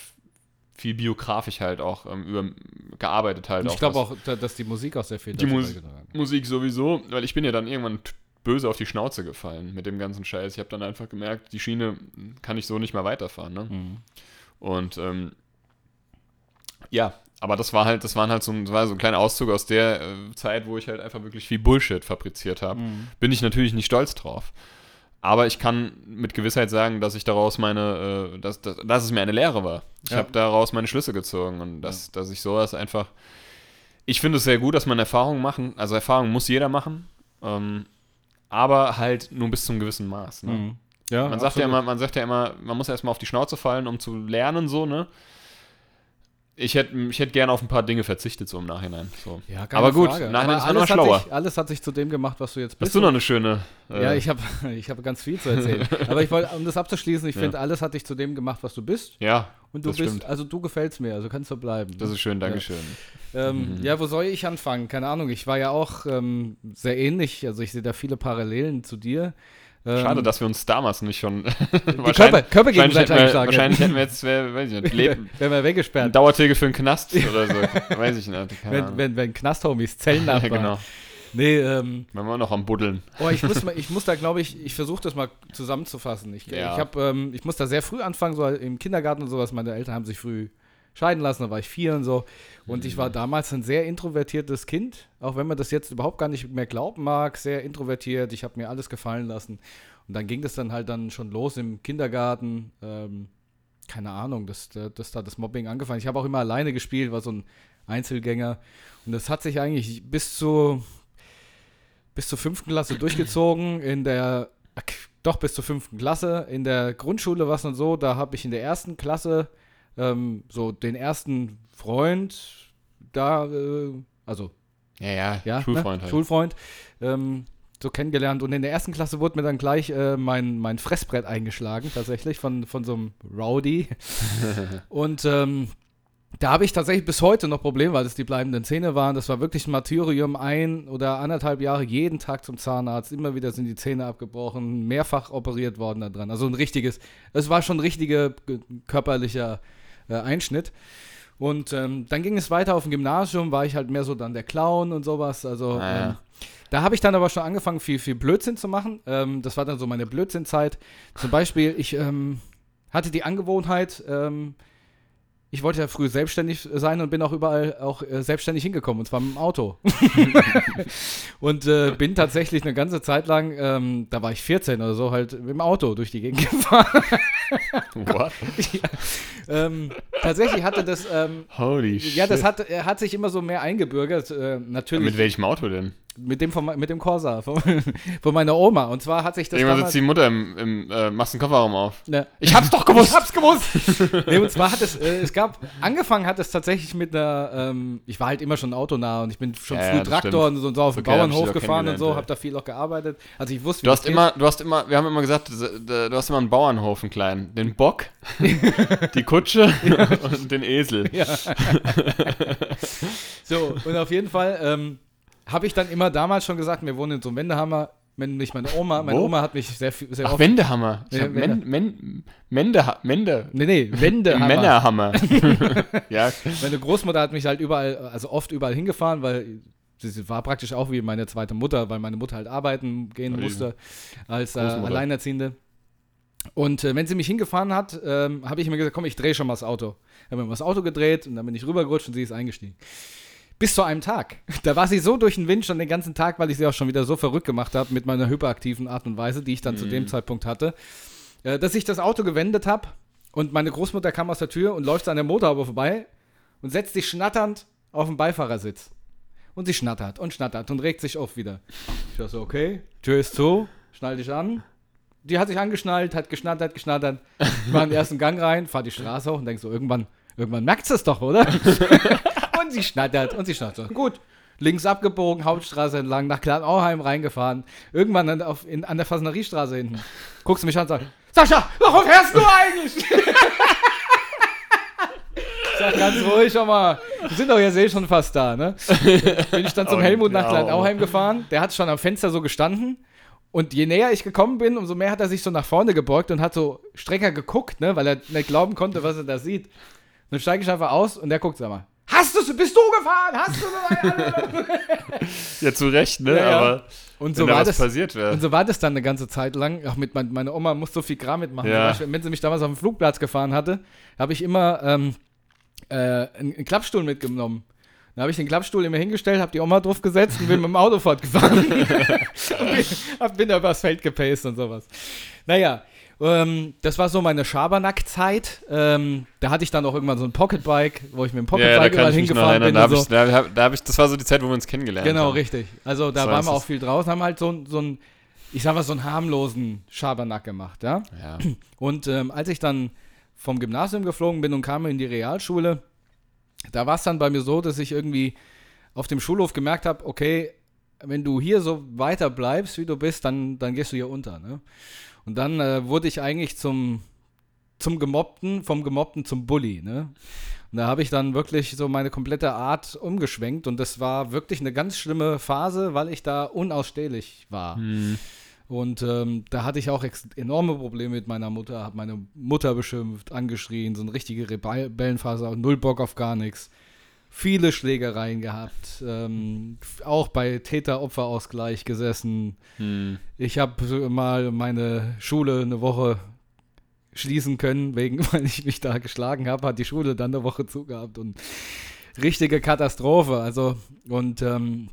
viel biografisch halt auch ähm, über, gearbeitet halt. Und ich glaube auch, da- dass die Musik auch sehr viel Die Mus- hat. Musik sowieso, weil ich bin ja dann irgendwann böse auf die Schnauze gefallen mit dem ganzen Scheiß. Ich habe dann einfach gemerkt, die Schiene kann ich so nicht mehr weiterfahren. Ne? Mhm. Und ähm, ja, aber das war halt, das waren halt so, ein- war so ein kleiner Auszug aus der äh, Zeit, wo ich halt einfach wirklich viel Bullshit fabriziert habe. Mhm. Bin ich natürlich nicht stolz drauf. Aber ich kann mit Gewissheit sagen, dass ich daraus meine, äh, dass, dass, dass es mir eine Lehre war. Ich Ja. habe daraus meine Schlüsse gezogen und dass, dass ich sowas einfach. Ich finde es sehr gut, dass man Erfahrungen machen, also Erfahrungen muss jeder machen, ähm, aber halt nur bis zum gewissen Maß. Ne? Mhm. Ja, Man sagt ja immer, man sagt ja immer, man muss erstmal auf die Schnauze fallen, um zu lernen, so, ne? Ich hätte ich hätt gerne auf ein paar Dinge verzichtet, so im Nachhinein. So. Ja, Aber gut, Frage. nein, Aber ist man alles hat schlauer. Sich, alles hat sich zu dem gemacht, was du jetzt bist. Hast du noch eine schöne. äh, ja, ich habe ich hab ganz viel zu erzählen. Aber ich wollte, um das abzuschließen, ich Ja. finde, alles hat dich zu dem gemacht, was du bist. Ja, Und du Das bist, stimmt. also du gefällst mir, also kannst du bleiben. das ist schön, Dankeschön. Ähm, Mhm. Ja, wo soll ich anfangen? Keine Ahnung. Ich war ja auch ähm, sehr ähnlich. Also ich sehe da viele Parallelen zu dir. Ähm, Schade, dass wir uns damals nicht schon. Körper, Körper wahrscheinlich, hätten gegenseitig wir, wahrscheinlich hätten wir jetzt, wer- weiß ich nicht, Leben, Wären wir ein weggesperrt. Dauertegel für einen Knast oder so. weiß ich nicht. Wenn, wenn, wenn Knasthomies ja, Zellennachbarn. genau. Nee, ähm, Wenn wir noch am Buddeln. oh, ich muss, mal, ich muss da, glaube ich, ich versuche das mal zusammenzufassen. Ich, Ja. ich, hab, ähm, ich muss da sehr früh anfangen, so im Kindergarten und sowas. Meine Eltern haben sich früh scheiden lassen, da war ich vier und so. Und ich Mhm. war damals ein sehr introvertiertes Kind, auch wenn man das jetzt überhaupt gar nicht mehr glauben mag, sehr introvertiert. Ich habe mir alles gefallen lassen. Und dann ging das dann halt dann schon los im Kindergarten. Ähm, keine Ahnung, dass, dass da das Mobbing angefangen. Ich habe auch immer alleine gespielt, war so ein Einzelgänger. Und das hat sich eigentlich bis zu bis zur fünften Klasse durchgezogen. In der doch bis zur fünften Klasse. In der Grundschule war es dann so, da habe ich in der ersten Klasse ähm, so den ersten Freund da, äh, also Ja, ja, ja, Schulfreund ne? halt. Schulfreund, ähm, so kennengelernt. Und in der ersten Klasse wurde mir dann gleich äh, mein, mein Fressbrett eingeschlagen, tatsächlich, von, von so einem Rowdy. Und ähm, da habe ich tatsächlich bis heute noch Probleme, weil das die bleibenden Zähne waren. Das war wirklich ein Martyrium, ein oder anderthalb Jahre jeden Tag zum Zahnarzt. Immer wieder sind die Zähne abgebrochen, mehrfach operiert worden da dran. Also ein richtiges, es war schon ein richtiger körperlicher äh, Einschnitt. Und ähm, dann ging es weiter auf dem Gymnasium, war ich halt mehr so dann der Clown und sowas. Also Ah, ja. ähm, da habe ich dann aber schon angefangen, viel, viel Blödsinn zu machen. Ähm, das war dann so meine Blödsinnzeit. Zum Beispiel, ich ähm, hatte die Angewohnheit, ähm, ich wollte ja früh selbstständig sein und bin auch überall auch äh, selbstständig hingekommen, und zwar mit dem Auto. und äh, bin tatsächlich eine ganze Zeit lang, ähm, da war ich 14 oder so, halt mit dem Auto durch die Gegend gefahren. What? ähm, tatsächlich hatte das, ähm, Holy shit. ja, das hat, äh, hat sich immer so mehr eingebürgert. Äh, natürlich Mit welchem Auto denn? Mit dem, von, mit dem Corsa von, von meiner Oma. Und zwar hat sich das Irgendwann sitzt die Mutter im, im äh, machst den Kofferraum auf. ne, Ich hab's doch gewusst! Ich hab's gewusst. nee, und zwar hat es, äh, es gab, angefangen hat es tatsächlich mit einer, ähm, ich war halt immer schon autonah und ich bin schon Ja, früh ja, Traktor und so, und so auf dem Okay, Bauernhof gefahren und so, hab da viel auch gearbeitet. Also ich wusste, wie Du hast geht. immer, du hast immer, wir haben immer gesagt, du hast immer einen Bauernhof, einen kleinen. Den Bock, die Kutsche und den Esel. Ja. so, und auf jeden Fall ähm, habe ich dann immer damals schon gesagt, wir wohnen in so einem Wendehammer, wenn nicht meine Oma, meine Wo? Oma hat mich sehr, viel- sehr Ach, oft... Wendehammer. Ich hab Wende. Men, Men, Mende, Mende. Nee, nee, Wendehammer. Männerhammer. ja, Meine Großmutter hat mich halt überall, also oft überall hingefahren, weil Sie, war praktisch auch wie meine zweite Mutter, weil meine Mutter halt arbeiten gehen die musste als äh. Alleinerziehende. Und äh, wenn sie mich hingefahren hat, ähm, habe ich mir gesagt, komm, ich drehe schon mal das Auto. Habe mir mal das Auto gedreht und dann bin ich rübergerutscht und sie ist eingestiegen. Bis zu einem Tag. Da war sie so durch den Wind schon den ganzen Tag, weil ich sie auch schon wieder so verrückt gemacht habe mit meiner hyperaktiven Art und Weise, die ich dann zu dem Zeitpunkt hatte, äh, dass ich das Auto gewendet habe und meine Großmutter kam aus der Tür und läuft an der Motorhaube vorbei und setzt sich schnatternd auf den Beifahrersitz. Und sie schnattert und schnattert und regt sich auf wieder. Ich dachte so, okay, Tür ist zu, schnall dich an. Die hat sich angeschnallt, hat geschnattert, geschnattert. Ich mache den ersten Gang rein, fahr die Straße hoch und denk so, irgendwann, irgendwann merkt es doch, oder? und sie schnattert und sie schnattert. Gut, links abgebogen, Hauptstraße entlang, nach Kleinauheim reingefahren. Irgendwann an, auf, in, an der Fassneriestraße hinten. Guckst du mich an und sagst, Sascha, warum fährst du eigentlich? Ich sag ganz ruhig schon mal, wir sind doch jetzt eh schon fast da, ne? Bin ich dann zum Oh, Helmut nach ja. Kleinauheim gefahren, der hat schon am Fenster so gestanden und je näher ich gekommen bin, umso mehr hat er sich so nach vorne gebeugt und hat so strenger geguckt, ne, weil er nicht glauben konnte, was er da sieht. Und dann steige ich einfach aus und der guckt, sag mal, hast du, bist du gefahren? Hast du Ja, zu Recht, ne? Ja, ja. Aber Und wenn so da war was das. passiert wäre. Und so war das dann eine ganze Zeit lang. Auch mit mein, meine Oma muss so viel Kram mitmachen. Ja. Beispiel, wenn sie mich damals auf dem Flugplatz gefahren hatte, habe ich immer ähm, äh, einen, Klappstuhl mitgenommen. Dann habe ich den Klappstuhl immer hingestellt, habe die Oma drauf gesetzt und bin mit dem Auto fortgefahren. und bin, bin da übers Feld gepaced und sowas. Naja, ähm, das war so meine Schabernack-Zeit. Ähm, da hatte ich dann auch irgendwann so ein Pocketbike, wo ich mit dem ja, ja, Pocketbike mich noch hingefahren bin. Da hab so. ich, da, hab- da hab ich, das war so die Zeit, wo wir uns kennengelernt Genau, haben. richtig. Also da So waren wir auch viel draußen, haben halt so, so ein, ich sag mal, so einen harmlosen Schabernack gemacht, ja. Ja. Und ähm, als ich dann vom Gymnasium geflogen bin und kam in die Realschule, da war es dann bei mir so, dass ich irgendwie auf dem Schulhof gemerkt habe, okay, wenn du hier so weiter bleibst, wie du bist, dann, dann gehst du hier unter. Ne? Und dann äh, wurde ich eigentlich zum, zum Gemobbten, vom Gemobbten zum Bully. Ne? Und da habe ich dann wirklich so meine komplette Art umgeschwenkt und das war wirklich eine ganz schlimme Phase, weil ich da unausstehlich war. Hm. Und ähm, da hatte ich auch enorme Probleme mit meiner Mutter, habe meine Mutter beschimpft, angeschrien, so eine richtige Rebellenphase, null Bock auf gar nichts. Viele Schlägereien gehabt, ähm, auch bei Täter-Opfer-Ausgleich gesessen. Hm. Ich habe mal meine Schule eine Woche schließen können, wegen, weil ich mich da geschlagen habe, hat die Schule dann eine Woche zugehabt und richtige Katastrophe. Also, und ähm,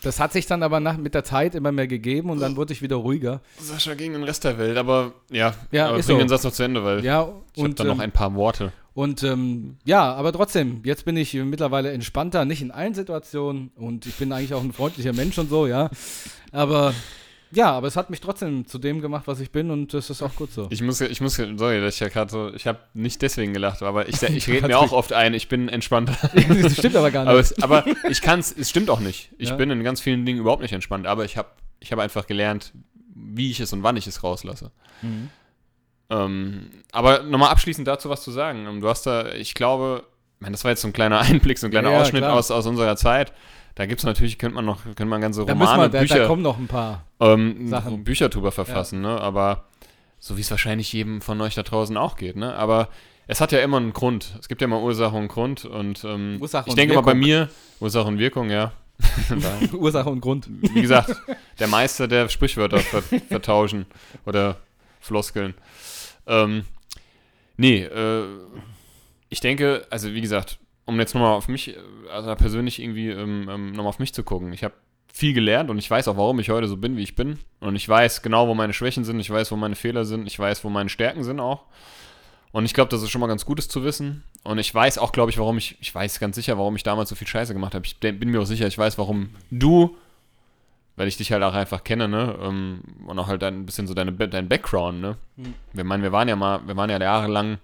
das hat sich dann aber nach, mit der Zeit immer mehr gegeben und dann wurde ich wieder ruhiger. Sascha gegen den Rest der Welt, aber ja, Ja, aber ist bring so. den Satz noch zu Ende, weil Ja, ich habe und, da noch ähm, ein paar Worte. Und ähm, ja, aber trotzdem, jetzt bin ich mittlerweile entspannter, nicht in allen Situationen und ich bin eigentlich auch ein freundlicher Mensch und so, ja. Aber ja, aber es hat mich trotzdem zu dem gemacht, was ich bin und das ist auch gut so. Ich muss, ich muss, sorry, dass ich ja gerade so, ich habe nicht deswegen gelacht, aber ich, ich rede mir auch oft ein, ich bin entspannter. das stimmt aber gar Aber, nicht. es, aber ich kann es, es stimmt auch nicht. Ich Ja. bin in ganz vielen Dingen überhaupt nicht entspannt, aber ich habe ich hab einfach gelernt, wie ich es und wann ich es rauslasse. Mhm. Ähm, aber nochmal abschließend dazu was zu sagen. Ähm, Du hast da, ich glaube, ich meine, das war jetzt so ein kleiner Einblick, so ein kleiner Ja, ja, Ausschnitt klar. aus, aus unserer Zeit. Da gibt es natürlich, könnte man noch, könnte man ganze Da Romane, wir, da, da Bücher, kommen noch ein paar. ähm, Sachen. Bücher drüber verfassen, ne? Aber so wie es wahrscheinlich jedem von euch da draußen auch geht, ne? Aber es hat ja immer einen Grund. Es gibt ja immer Ursache und Grund und ähm, Ursache ich und denke mal bei mir, Ursache und Wirkung, ja. da, Ursache und Grund. wie gesagt, der Meister der Sprichwörter ver vertauschen oder Floskeln. Ähm, nee, äh, ich denke, also wie gesagt, um jetzt nochmal auf mich, äh, also persönlich irgendwie ähm, ähm, nochmal auf mich zu gucken. Ich habe viel gelernt und ich weiß auch, warum ich heute so bin, wie ich bin. Und ich weiß genau, wo meine Schwächen sind, ich weiß, wo meine Fehler sind, ich weiß, wo meine Stärken sind auch. Und ich glaube, das ist schon mal ganz Gutes zu wissen. Und ich weiß auch, glaube ich, warum ich, ich weiß ganz sicher, warum ich damals so viel Scheiße gemacht habe. Ich bin mir auch sicher, ich weiß, warum du, weil ich dich halt auch einfach kenne, ne? ähm, Und auch halt ein bisschen so deine, dein Background, ne? Hm. Wir meinen, wir waren ja mal, wir waren ja jahrelang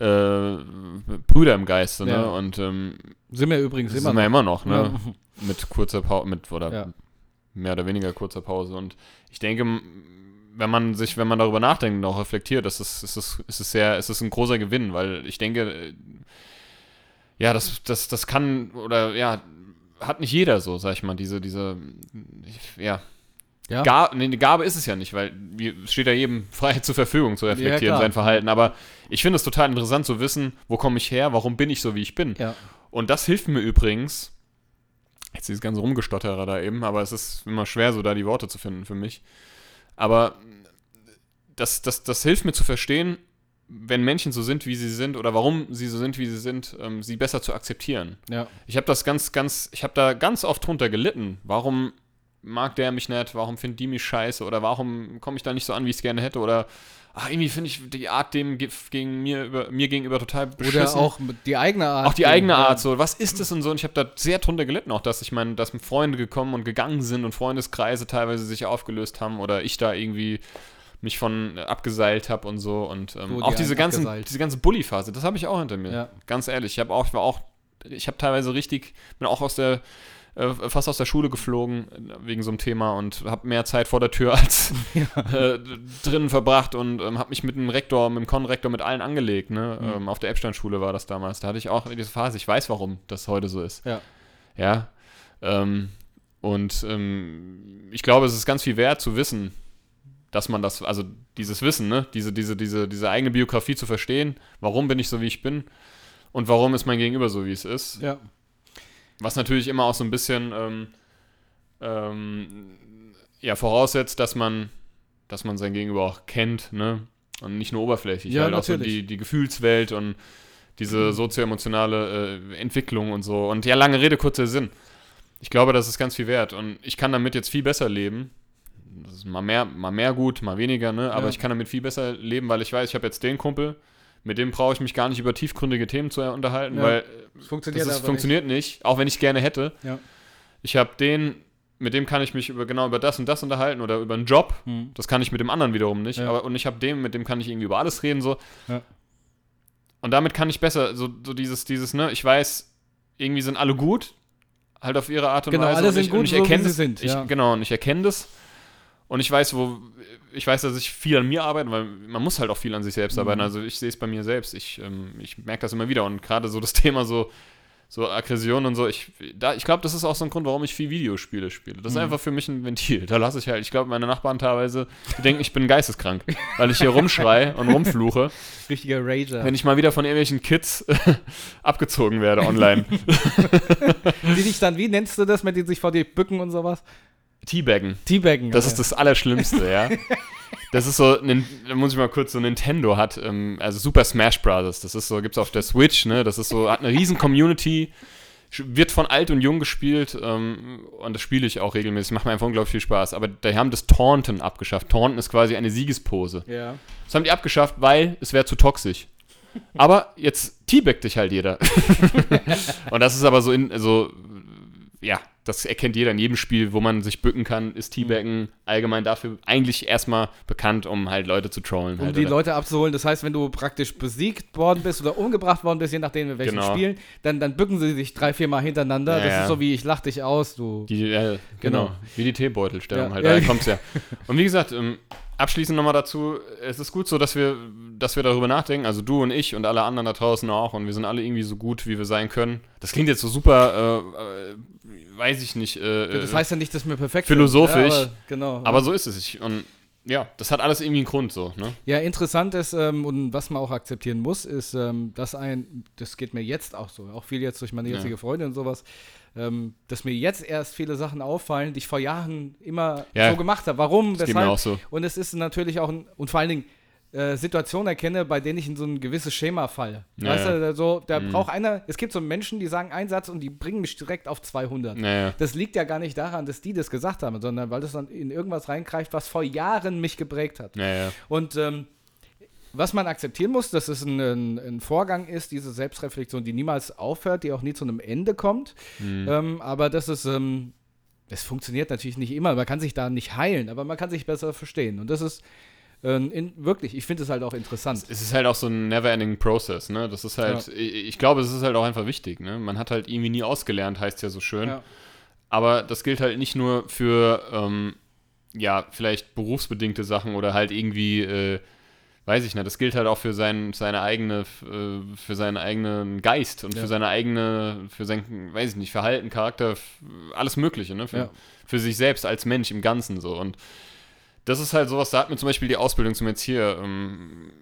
äh, Brüder im Geiste, ne? Ja. Und ähm, Sind wir übrigens das immer sind wir noch. immer noch, ne? Ja. Mit kurzer Pause, mit, oder Ja. mehr oder weniger kurzer Pause. Und ich denke, wenn man sich, wenn man darüber nachdenkt und auch reflektiert, das ist, ist, es, ist es sehr, ist es ein großer Gewinn, weil ich denke, äh, ja, das, das, das kann, oder ja, hat nicht jeder so, sag ich mal, diese, diese, ja, Ja. Ga nee, eine Gabe ist es ja nicht, weil es steht ja jedem frei zur Verfügung zu reflektieren, klar. sein Verhalten. Aber ich finde es total interessant zu wissen, wo komme ich her, warum bin ich so, wie ich bin. Ja. Und das hilft mir übrigens, Jetzt dieses ganze Rumgestotterer da eben, aber es ist immer schwer, so da die Worte zu finden für mich. Aber das, das, das hilft mir zu verstehen, wenn Menschen so sind, wie sie sind, oder warum sie so sind, wie sie sind, ähm, sie besser zu akzeptieren. Ja. Ich habe das ganz, ganz, ich habe da ganz oft drunter gelitten. Warum mag der mich nicht? Warum findet die mich scheiße? Oder warum komme ich da nicht so an, wie ich es gerne hätte? Oder ach, irgendwie finde ich die Art dem ge- gegen mir, über, mir gegenüber total beschissen. Oder auch die eigene Art. Auch die eigene. Art, so, was ist das und so? Und ich habe da sehr drunter gelitten, auch dass ich meine, dass Freunde gekommen und gegangen sind und Freundeskreise teilweise sich aufgelöst haben oder ich da irgendwie mich von äh, abgeseilt habe und so. Und ähm, auch diese ganzen, abgeseilt? diese ganze Bully-Phase, das habe ich auch hinter mir. Ja. Ganz ehrlich, ich habe auch, ich war auch, ich habe teilweise richtig, bin auch aus der äh, fast aus der Schule geflogen äh, wegen so einem Thema und habe mehr Zeit vor der Tür als äh, drinnen verbracht und ähm, habe mich mit dem Rektor, mit dem Konrektor, mit allen angelegt. Ne? Mhm. Ähm, auf der Epstein-Schule war das damals. Da hatte ich auch diese Phase. Ich weiß, warum das heute so ist. Ja. Ja. Ähm, und ähm, ich glaube, es ist ganz viel wert zu wissen, dass man das, also dieses Wissen, ne, diese, diese, diese, diese eigene Biografie zu verstehen, warum bin ich so, wie ich bin und warum ist mein Gegenüber so, wie es ist. Ja. Was natürlich immer auch so ein bisschen ähm, ähm, ja, voraussetzt, dass man, dass man sein Gegenüber auch kennt, ne? Und nicht nur oberflächlich. Ja, halt auch so natürlich. die, die Gefühlswelt und diese sozioemotionale äh, Entwicklung und so. Und ja, lange Rede, kurzer Sinn. Ich glaube, das ist ganz viel wert. Und ich kann damit jetzt viel besser leben. Das ist mal mehr, mal mehr gut, mal weniger, ne? Aber Ja. ich kann damit viel besser leben, weil ich weiß, ich habe jetzt den Kumpel, mit dem brauche ich mich gar nicht über tiefgründige Themen zu unterhalten, Ja. weil Das funktioniert das ist, funktioniert nicht. auch wenn ich es gerne hätte. Ja. Ich habe den, mit dem kann ich mich über genau über das und das unterhalten oder über einen Job. nicht. Hm. Das kann ich mit dem anderen wiederum nicht. Ja. Aber, und ich habe den, mit dem kann ich irgendwie über alles reden so. Und damit kann ich besser so, so dieses dieses ne, ich weiß, irgendwie sind alle gut, halt auf ihre Art und Genau, Weise. alle und sind ich, gut, und ich so erkenne sie das, sind, Ich, ja. Genau, und ich erkenne das. Und ich weiß, wo ich weiß, dass ich viel an mir arbeite, weil man muss halt auch viel an sich selbst Mhm. arbeiten. Also ich sehe es bei mir selbst. Ich, ähm, ich merke das immer wieder. Und gerade so das Thema so, so Aggression und so, ich, da, ich glaube, das ist auch so ein Grund, warum ich viel Videospiele spiele. Das ist Mhm. einfach für mich ein Ventil. Da lasse ich halt, ich glaube, meine Nachbarn teilweise die denken, ich bin geisteskrank, weil ich hier rumschrei und rumfluche, Richtiger Rager. wenn ich mal wieder von irgendwelchen Kids abgezogen werde online. Die dich dann, wie nennst du das, wenn die sich vor dir bücken und sowas? Teabaggen. Teabaggen. Das ja. ist das Allerschlimmste, ja. Das ist so, da muss ich mal kurz so, Nintendo hat, ähm, also Super Smash Bros. Das ist so, gibt's auf der Switch, ne? Das ist so, hat eine riesen Community, wird von alt und jung gespielt ähm, und das spiele ich auch regelmäßig, macht mir einfach unglaublich viel Spaß. Aber die haben das Taunten abgeschafft. Taunten ist quasi eine Siegespose. Ja. Das haben die abgeschafft, weil es wäre zu toxisch. Aber jetzt teabagt dich halt jeder. und das ist aber so in, so, ja, das erkennt jeder in jedem Spiel, wo man sich bücken kann, ist Teabaggen allgemein dafür eigentlich erstmal bekannt, um halt Leute zu trollen. Um halt, die oder? Leute abzuholen. Das heißt, wenn du praktisch besiegt worden bist oder umgebracht worden bist, je nachdem in welchen Genau. Spielen, dann, dann bücken sie sich drei, vier Mal hintereinander. Ja, das ja. ist so wie ich lach dich aus, du. Die, äh, genau. Genau. Wie die Teebeutelstellung Ja. halt, daher kommt's ja. Und wie gesagt, ähm, abschließend nochmal dazu, es ist gut so, dass wir, dass wir darüber nachdenken, also du und ich und alle anderen da draußen auch und wir sind alle irgendwie so gut, wie wir sein können. Das klingt jetzt so super, äh, äh, weiß ich nicht, äh, Das heißt ja nicht, dass wir perfekt philosophisch, sind. Ja, aber, genau. aber so ist es. Ich, und ja, das hat alles irgendwie einen Grund so, ne? Ja, interessant ist ähm, und was man auch akzeptieren muss, ist, ähm, dass ein, das geht mir jetzt auch so, auch viel jetzt durch meine Ja. jetzige Freundin und sowas, ähm, dass mir jetzt erst viele Sachen auffallen, die ich vor Jahren immer Ja. so gemacht habe. Warum, Das weshalb? auch so. Und es ist natürlich auch, ein, und vor allen Dingen äh, Situationen erkenne, bei denen ich in so ein gewisses Schema falle. Ja, weißt ja. du, so, da Mhm. braucht einer, es gibt so Menschen, die sagen einen Satz und die bringen mich direkt auf 200. Naja. Das liegt ja gar nicht daran, dass die das gesagt haben, sondern weil das dann in irgendwas reingreift, was vor Jahren mich geprägt hat. Und ähm, was man akzeptieren muss, dass es ein, ein, ein Vorgang ist, diese Selbstreflexion, die niemals aufhört, die auch nie zu einem Ende kommt. Mhm. Ähm, aber das ist, ähm, es funktioniert natürlich nicht immer. Man kann sich da nicht heilen, aber man kann sich besser verstehen. Und das ist in, wirklich, ich finde es halt auch interessant. Es ist halt auch so ein never-ending Process, ne? Das ist halt, ich, ich glaube, es ist halt auch einfach wichtig, ne? Man hat halt irgendwie nie ausgelernt, heißt ja so schön. Ja. Aber das gilt halt nicht nur für, ähm, ja, vielleicht berufsbedingte Sachen oder halt irgendwie, äh, weiß ich nicht, das gilt halt auch für sein, seine eigene, äh, für seinen eigenen Geist und Ja. für seine eigene, für sein, weiß ich nicht, Verhalten, Charakter, alles Mögliche, ne? Für, Ja. für sich selbst als Mensch im Ganzen so. Und das ist halt sowas, da hat mir zum Beispiel die Ausbildung zum jetzt hier ähm,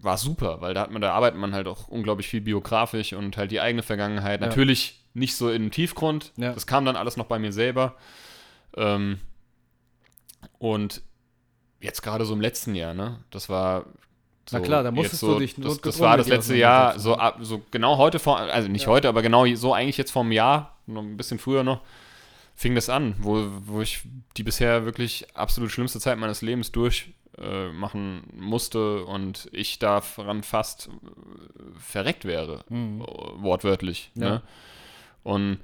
war super, weil da hat man, da arbeitet man halt auch unglaublich viel biografisch und halt die eigene Vergangenheit. Ja. Natürlich nicht so in den Tiefgrund. Ja. Das kam dann alles noch bei mir selber. Ähm, und jetzt gerade so im letzten Jahr, ne? Das war. So Na klar, da musstest so, du dich das, das war das letzte Jahr, so, ab, so genau heute vor, also nicht Ja. heute, aber genau so eigentlich jetzt vor einem Jahr, noch ein bisschen früher noch, fing das an, wo, wo ich die bisher wirklich absolut schlimmste Zeit meines Lebens durchmachen äh, musste und ich daran fast äh, verreckt wäre, Mhm. äh, wortwörtlich. Ja. Ne? Und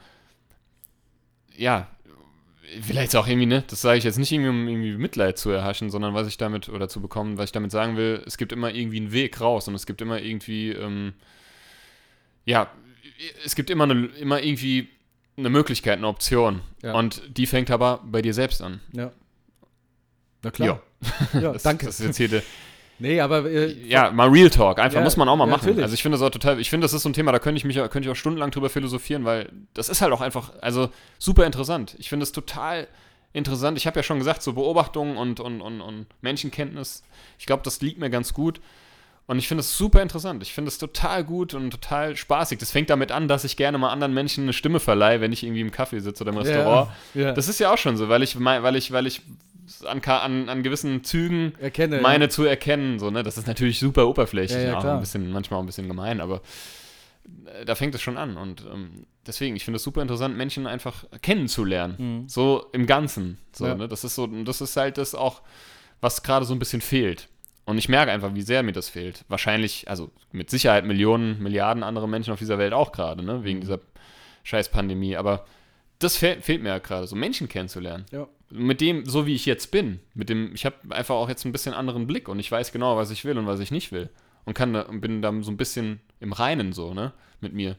ja, vielleicht auch irgendwie, ne, das sage ich jetzt nicht irgendwie, um irgendwie Mitleid zu erhaschen, sondern was ich damit, oder zu bekommen, was ich damit sagen will, es gibt immer irgendwie einen Weg raus und es gibt immer irgendwie, ähm, ja, es gibt immer, eine, immer irgendwie eine Möglichkeit, eine Option. Ja. Und die fängt aber bei dir selbst an. Ja. Na klar. Ja, das, danke. Das ist jetzt hier der, Nee, aber äh, ja, mal Real Talk, einfach Ja, muss man auch mal ja, machen. natürlich. Also ich finde das auch total, ich finde, das ist so ein Thema, da könnte ich mich, könnte ich auch stundenlang drüber philosophieren, weil das ist halt auch einfach, also super interessant. Ich finde es total interessant. Ich habe ja schon gesagt, so Beobachtungen und, und, und, und Menschenkenntnis, ich glaube, das liegt mir ganz gut. Und ich finde es super interessant. Ich finde es total gut und total spaßig. Das fängt damit an, dass ich gerne mal anderen Menschen eine Stimme verleihe, wenn ich irgendwie im Café sitze oder im Restaurant. Ja, ja. Das ist ja auch schon so, weil ich, weil ich, weil ich an, an, an gewissen Zügen erkenne. meine zu erkennen. So, ne? Das ist natürlich super oberflächlich, Ja, ja, auch klar. ein bisschen, manchmal auch ein bisschen gemein, aber äh, da fängt es schon an. Und ähm, deswegen, ich finde es super interessant, Menschen einfach kennenzulernen. Mhm. So im Ganzen. So, Ja. ne? Das ist so, das ist halt das auch, was gerade so ein bisschen fehlt. Und ich merke einfach, wie sehr mir das fehlt. Wahrscheinlich, also mit Sicherheit Millionen, Milliarden andere Menschen auf dieser Welt auch gerade, ne? Mhm. Wegen dieser scheiß Pandemie. Aber das fe fehlt mir ja gerade, so Menschen kennenzulernen Ja. mit dem, so wie ich jetzt bin, mit dem, ich habe einfach auch jetzt ein bisschen anderen Blick und ich weiß genau, was ich will und was ich nicht will. Und kann da, bin dann so ein bisschen im Reinen so, ne, mit mir.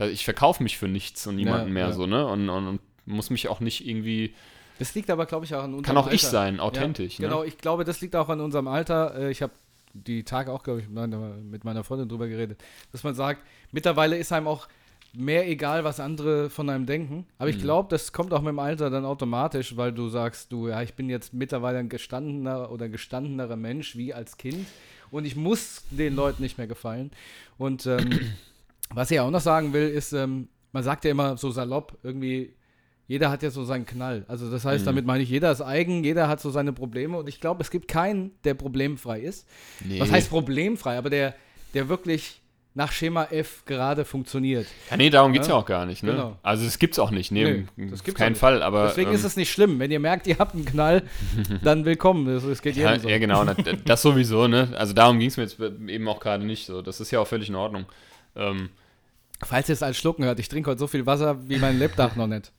Ich verkaufe mich für nichts und niemanden Ja, mehr ja. so, ne? Und, und, und muss mich auch nicht irgendwie. Das liegt aber, glaube ich, auch an unserem Kann auch Alter. ich sein, authentisch, Ja, genau, ne? ich glaube, das liegt auch an unserem Alter. Äh, Ich habe die Tage auch, glaube ich, mit meiner- mit meiner Freundin drüber geredet, dass man sagt, mittlerweile ist einem auch mehr egal, was andere von einem denken. Aber ich Mhm. glaube, das kommt auch mit dem Alter dann automatisch, weil du sagst, du, ja, ich bin jetzt mittlerweile ein gestandener oder gestandenerer Mensch wie als Kind und ich muss den Leuten nicht mehr gefallen. Und ähm, was ich auch noch sagen will, ist, ähm, man sagt ja immer so salopp, irgendwie, jeder hat ja so seinen Knall. Also das heißt, Mhm. damit meine ich, jeder ist eigen, jeder hat so seine Probleme und ich glaube, es gibt keinen, der problemfrei ist. Nee. Was heißt problemfrei? Aber der, der wirklich nach Schema F gerade funktioniert. Ja, nee, darum geht es Ja, ja auch gar nicht, ne? genau. Also es gibt's auch nicht, nee, Nee, das gibt's keinen nicht. Fall, aber. Deswegen ähm, ist es nicht schlimm. Wenn ihr merkt, ihr habt einen Knall, dann willkommen. Das, das geht Ja, jedem so. ja, genau, na, d- das sowieso, ne? Also darum ging es mir jetzt eben auch gerade nicht so. Das ist ja auch völlig in Ordnung. Ähm, Falls ihr es als Schlucken hört, ich trinke heute so viel Wasser wie mein Lebtag noch nicht.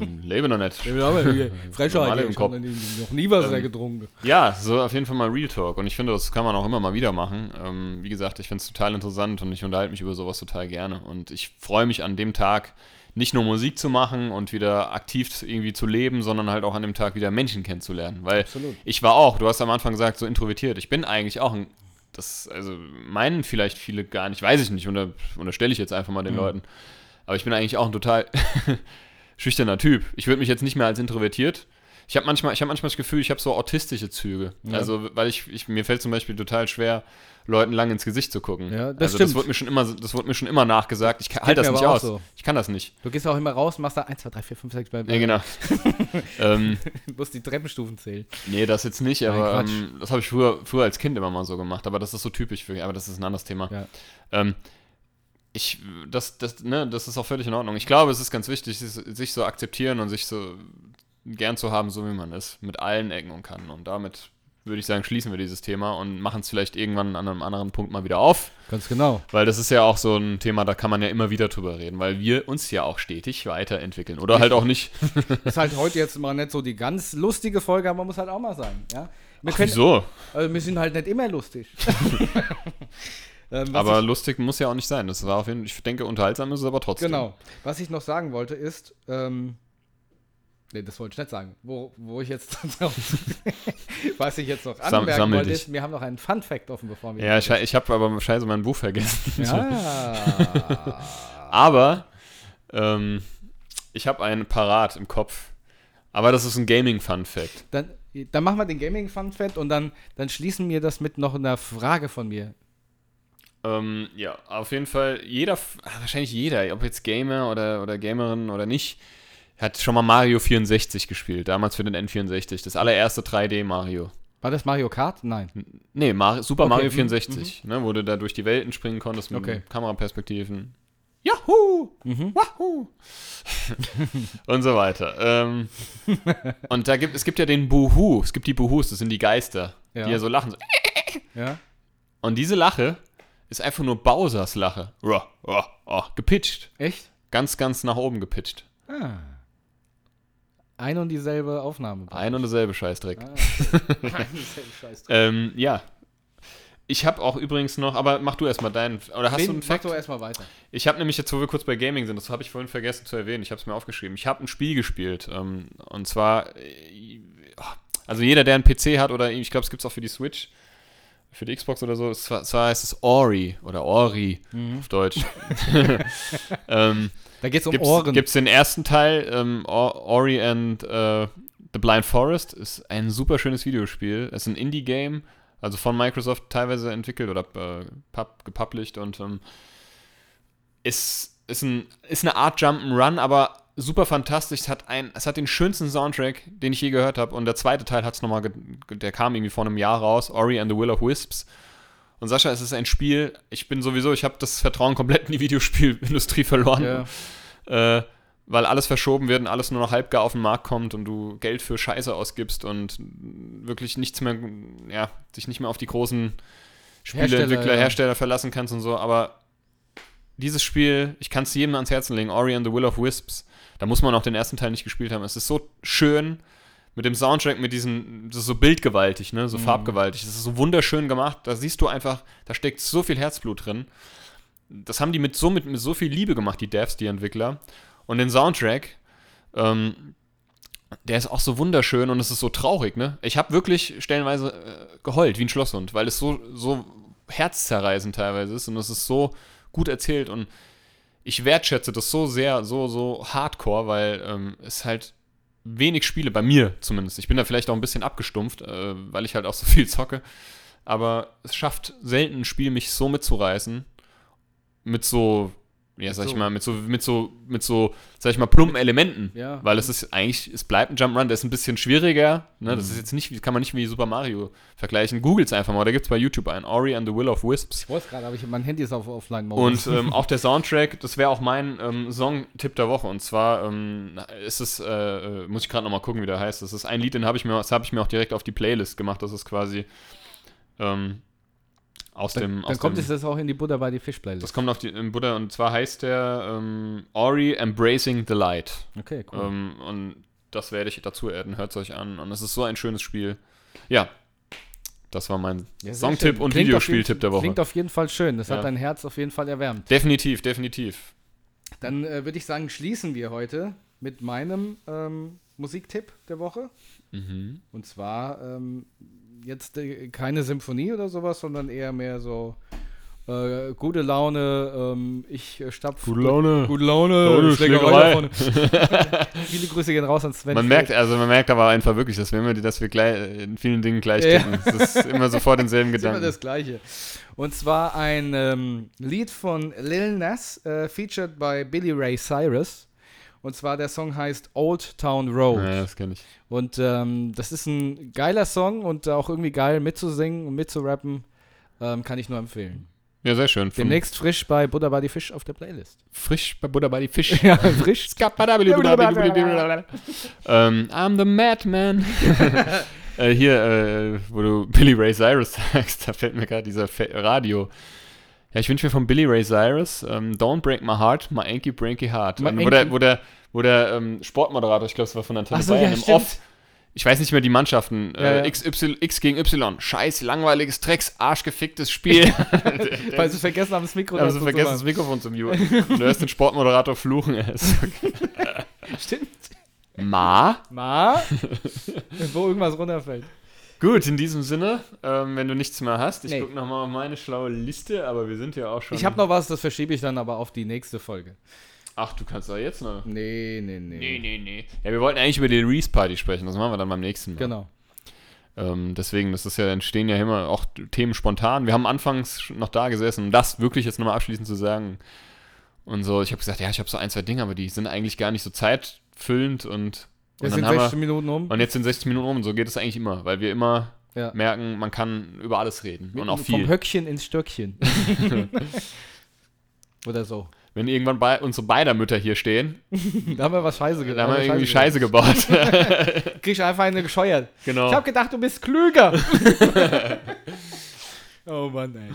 ähm, lebe noch nicht. Frechheit, ich habe noch nie Wasser Ähm, getrunken. Ja, so auf jeden Fall mal Real Talk. Und ich finde, das kann man auch immer mal wieder machen. Ähm, wie gesagt, ich finde es total interessant und ich unterhalte mich über sowas total gerne. Und ich freue mich an dem Tag, nicht nur Musik zu machen und wieder aktiv irgendwie zu leben, sondern halt auch an dem Tag wieder Menschen kennenzulernen. Weil Absolut. ich war auch, du hast am Anfang gesagt, so introvertiert. Ich bin eigentlich auch ein, das, also meinen vielleicht viele gar nicht, weiß ich nicht, unter, unterstelle ich jetzt einfach mal den Mhm. Leuten. Aber ich bin eigentlich auch ein total schüchterner Typ. Ich würde mich jetzt nicht mehr als introvertiert. Ich habe manchmal, ich habe manchmal das Gefühl, ich habe so autistische Züge. Ja. Also, weil ich, ich, mir fällt zum Beispiel total schwer, Leuten lang ins Gesicht zu gucken. Ja, das also, stimmt. das wurde mir schon immer, das wurde mir schon immer nachgesagt. Ich halte das mir nicht aus. so. Ich kann das nicht. Du gehst auch immer raus, machst da 1, 2, 3, 4, 5, 6, bei Ja, genau. ähm, Du musst die Treppenstufen zählen. Nee, das jetzt nicht, Nein, aber Quatsch. ähm, das habe ich früher, früher als Kind immer mal so gemacht. Aber das ist so typisch für, aber das ist ein anderes Thema. Ja. Ähm, ich, das, das, ne, das ist auch völlig in Ordnung. Ich glaube, es ist ganz wichtig, sich, sich so akzeptieren und sich so gern zu haben, so wie man ist, mit allen Ecken und Kanten. Und damit würde ich sagen, schließen wir dieses Thema und machen es vielleicht irgendwann an einem anderen Punkt mal wieder auf. Ganz genau. Weil das ist ja auch so ein Thema, da kann man ja immer wieder drüber reden, weil wir uns ja auch stetig weiterentwickeln. Oder halt auch nicht. Ist halt heute jetzt mal nicht so die ganz lustige Folge, aber muss halt auch mal sein. Ja? Wir, Ach, können, wieso? also wir sind halt nicht immer lustig. ähm, Aber lustig muss ja auch nicht sein. Das war auf jeden Fall, ich denke, unterhaltsam ist es aber trotzdem. genau. Was ich noch sagen wollte ist, ähm, nee, das wollte ich nicht sagen. Wo, wo ich jetzt was ich jetzt noch Sam- anmerken sammel wollte, ist, wir haben noch einen Fun Fact offen, bevor wir. Ja, ich, ich habe aber scheiße mein Buch vergessen. ja. aber ähm, ich habe einen parat im Kopf. Aber das ist ein Gaming-Fun-Fact. Dann, dann machen wir den Gaming Fun Fact und dann, dann schließen wir das mit noch einer Frage von mir. Ähm, ja, auf jeden Fall, jeder, ah, wahrscheinlich jeder, ob jetzt Gamer oder, oder Gamerin oder nicht, hat schon mal Mario 64 gespielt, damals für den N64, das allererste 3D Mario. War das Mario Kart? Nein. Nee, Mar Super Okay, Mario mhm, 64, ne, wo du da durch die Welten springen konntest mit Okay. Kameraperspektiven. Yahoo! Mhm. Wahoo! und so weiter. Ähm, und da gibt es gibt ja den Buhu, es gibt die Buhus, das sind die Geister, Ja. die ja so lachen. So. Ja. Und diese Lache ist einfach nur Bowsers Lache. Ruah, ruah, ruah, gepitcht. Echt? Ganz, ganz nach oben gepitcht. Ah. Ein und dieselbe Aufnahme. Ein und dasselbe Scheißdreck. Ah, okay. Ein und dieselbe Scheiß. Ähm, ja. Ich habe auch übrigens noch, aber mach du erstmal deinen. Oder hast Wen- du einen mach Fact? doch erstmal weiter. Ich habe nämlich jetzt, wo wir kurz bei Gaming sind, das habe ich vorhin vergessen zu erwähnen, ich habe es mir aufgeschrieben. Ich habe ein Spiel gespielt. Ähm, und zwar, äh, also jeder, der einen PC hat, oder ich glaube, es gibt es auch für die Switch, für die Xbox oder so, es war- zwar heißt es Ori oder Ori auf Deutsch. ähm, Da geht es um gibt's, Ohren. Gibt's den ersten Teil, ähm, Or- Ori and äh, the Blind Forest, ist ein super schönes Videospiel. Es ist ein Indie-Game, also von Microsoft teilweise entwickelt oder äh, pub, gepublished und ähm, ist, ist, ein, ist eine Art Jump'n'Run, aber super fantastisch. Es hat, ein, es hat den schönsten Soundtrack, den ich je gehört habe. Und der zweite Teil hat es nochmal, der kam irgendwie vor einem Jahr raus, Ori and the Will of Wisps. Und Sascha, es ist ein Spiel, ich bin sowieso, ich habe das Vertrauen komplett in die Videospielindustrie verloren ja. äh, weil alles verschoben wird und alles nur noch halbgar auf den Markt kommt und du Geld für Scheiße ausgibst und wirklich nichts mehr, ja, dich nicht mehr auf die großen Spieleentwickler, Hersteller, ja. Hersteller verlassen kannst und so, aber dieses Spiel, ich kann es jedem ans Herzen legen, Ori and the Will of Wisps, da muss man auch den ersten Teil nicht gespielt haben. Es ist so schön mit dem Soundtrack, mit diesen, das ist so bildgewaltig, ne, so Mhm. farbgewaltig. Das ist so wunderschön gemacht. Da siehst du einfach, da steckt so viel Herzblut drin. Das haben die mit so, mit, mit so viel Liebe gemacht, die Devs, die Entwickler. Und den Soundtrack, ähm, der ist auch so wunderschön und es ist so traurig, ne? Ich habe wirklich stellenweise äh, geheult wie ein Schlosshund, weil es so, so herzzerreißend teilweise ist und es ist so gut erzählt und ich wertschätze das so sehr, so, so hardcore, weil ähm, es halt wenig Spiele, bei mir zumindest, ich bin da vielleicht auch ein bisschen abgestumpft, äh, weil ich halt auch so viel zocke, aber es schafft selten ein Spiel, mich so mitzureißen, mit so, ja, sag ich so- mal, mit so, mit so, mit so, sag ich mal, plumpen Elementen. Ja. Weil es ist eigentlich, es bleibt ein Jump'n'Run, der ist ein bisschen schwieriger. Ne? Mhm. Das ist jetzt nicht, kann man nicht wie Super Mario vergleichen. Googles einfach mal, da gibt es bei YouTube einen, Ori and the Will of Wisps. Ich wollte gerade, aber ich, mein Handy ist auf Offline-Mode. Und ähm, auch der Soundtrack, das wäre auch mein ähm, Song-Tipp der Woche. Und zwar ähm, ist es, äh, äh, muss ich gerade nochmal gucken, wie der heißt. Das ist ein Lied, den habe ich mir, das habe ich mir auch direkt auf die Playlist gemacht. Das ist quasi ähm, aus dann, dem. dann aus kommt dem, es jetzt auch in die Buddha bei die Fisch-Playlist. das kommt auf die im Buddha und zwar heißt der ähm, Ori Embracing the Light. Okay, cool. Ähm, und das werde ich dazu adden. Hört es euch an. Und es ist so ein schönes Spiel. Ja, das war mein Ja, Songtipp und Videospieltipp der Woche. Klingt auf jeden Fall schön. Das Ja. hat dein Herz auf jeden Fall erwärmt. Definitiv, definitiv. Dann äh, würde ich sagen, schließen wir heute mit meinem ähm, Musiktipp der Woche. Mhm. Und zwar ähm, jetzt äh, keine Symphonie oder sowas, sondern eher mehr so äh, gute Laune. Ähm, ich äh, stapf. Laune. Gute Laune. Laune, Schlägerei. Viele Grüße gehen raus an Sven. Man Feld. merkt, also man merkt aber einfach wirklich, dass wir immer, dass wir gleich, in vielen Dingen gleich Ja. tippen. Es ist immer sofort denselben Das ist immer Gedanken. das Gleiche. Und zwar ein ähm, Lied von Lil Nas, äh, featured bei Billy Ray Cyrus. Und zwar der Song heißt Old Town Road. Ja, das kenne ich. Und ähm, das ist ein geiler Song und auch irgendwie geil mitzusingen und mitzurappen. Ähm, kann ich nur empfehlen. Ja, sehr schön. Demnächst frisch bei Buddha bei die Fisch auf der Playlist. frisch bei Buddha bei die Fisch. ja, frisch. ähm, I'm the Madman. äh, hier, äh, wo du Billy Ray Cyrus sagst, da fällt mir gerade dieser Radio. Ja, ich wünsche mir von Billy Ray Cyrus ähm, Don't Break My Heart, My Anky Branky Heart. My Ähm, wo, der, wo der, wo der ähm, Sportmoderator, ich glaube, es war von Antenne so, Bayern, ja, im. Off, ich weiß nicht mehr die Mannschaften, Ja, äh, ja. XY, X gegen Y, scheiß, langweiliges, Drecks, arschgeficktes Spiel. Weil sie vergessen haben, das Mikro haben sie vergessen, das. Mikrofon zu muten. Du hörst den Sportmoderator fluchen. Stimmt. Ma? Ma? Wo irgendwas runterfällt. Gut, in diesem Sinne, ähm, wenn du nichts mehr hast, ich Nee. gucke nochmal auf meine schlaue Liste, aber wir sind ja auch schon. Ich habe noch was, das verschiebe ich dann aber auf die nächste Folge. Ach, du kannst doch jetzt noch. Nee, nee, nee. Nee, nee, nee. Ja, wir wollten eigentlich über die Release Party sprechen, das machen wir dann beim nächsten Mal. Genau. Ähm, deswegen, das ist ja, entstehen ja immer auch Themen spontan. Wir haben anfangs noch da gesessen, um das wirklich jetzt nochmal abschließend zu sagen. Und so, ich habe gesagt, ja, ich habe so ein, zwei Dinge, aber die sind eigentlich gar nicht so zeitfüllend und Jetzt dann sind haben 16 wir, Minuten um. und jetzt sind 60 Minuten um und so geht es eigentlich immer, weil wir immer Ja. merken, man kann über alles reden und auch Vom viel. Höckchen ins Stöckchen. Oder so. Wenn irgendwann bei unsere beider Mütter hier stehen, Da haben wir was Scheiße dann haben wir irgendwie Scheiße gebaut. Krieg ich einfach eine gescheuert. genau. Ich hab gedacht, du bist klüger. oh Mann, ey.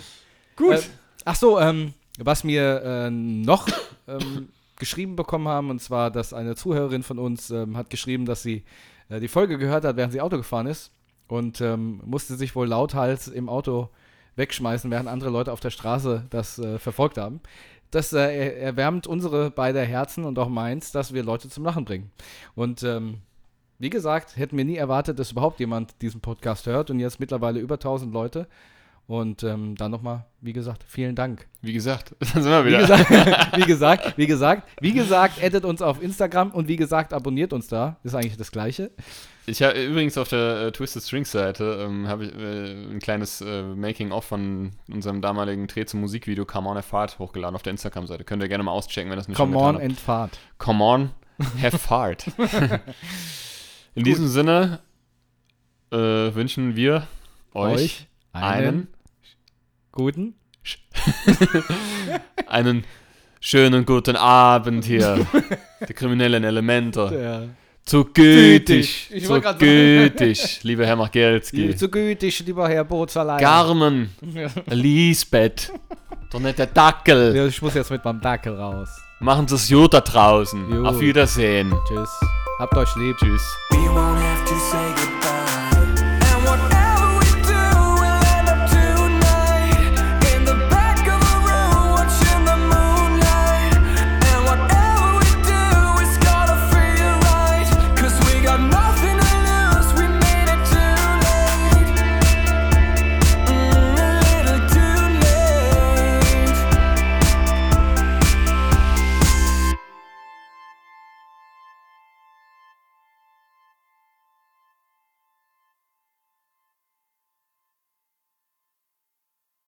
Gut. Äh, ach so, ähm, was wir äh, noch ähm, geschrieben bekommen haben, und zwar, dass eine Zuhörerin von uns ähm, hat geschrieben, dass sie äh, die Folge gehört hat, während sie Auto gefahren ist und ähm, musste sich wohl lauthals im Auto wegschmeißen, während andere Leute auf der Straße das äh, verfolgt haben. Das äh, er- erwärmt unsere beide Herzen und auch meins, dass wir Leute zum Lachen bringen. Und ähm, wie gesagt, hätten wir nie erwartet, dass überhaupt jemand diesen Podcast hört und jetzt mittlerweile über 1000 Leute. Und ähm, dann nochmal, wie gesagt, vielen Dank. Wie gesagt, dann sind wir Wie wieder. gesagt, wie gesagt, wie gesagt, wie gesagt, addet uns auf Instagram und wie gesagt, abonniert uns da. Ist eigentlich das Gleiche. Ich habe übrigens auf der äh, Twisted Strings Seite ähm, habe ich äh, ein kleines äh, Making-of von unserem damaligen Dreh zum Musikvideo Come On Have Fart hochgeladen auf der Instagram-Seite. Könnt ihr gerne mal auschecken, wenn das nicht Come schon on and fahrt. Come on, have fart. In diesem Sinne äh, wünschen wir euch, einen, guten. einen schönen guten Abend hier. Die kriminellen Elemente. Ja. Zu Gütig. Ich zu gütig, lieber Herr Machelski. Zu gütig, lieber Herr Bootsverleih. Carmen, Ja. Lisbeth, doch nicht der Dackel. Ja, Ich muss jetzt mit meinem Dackel raus. Machen Sie es gut da draußen. Jo. Auf Wiedersehen. Tschüss. Habt euch lieb. Tschüss.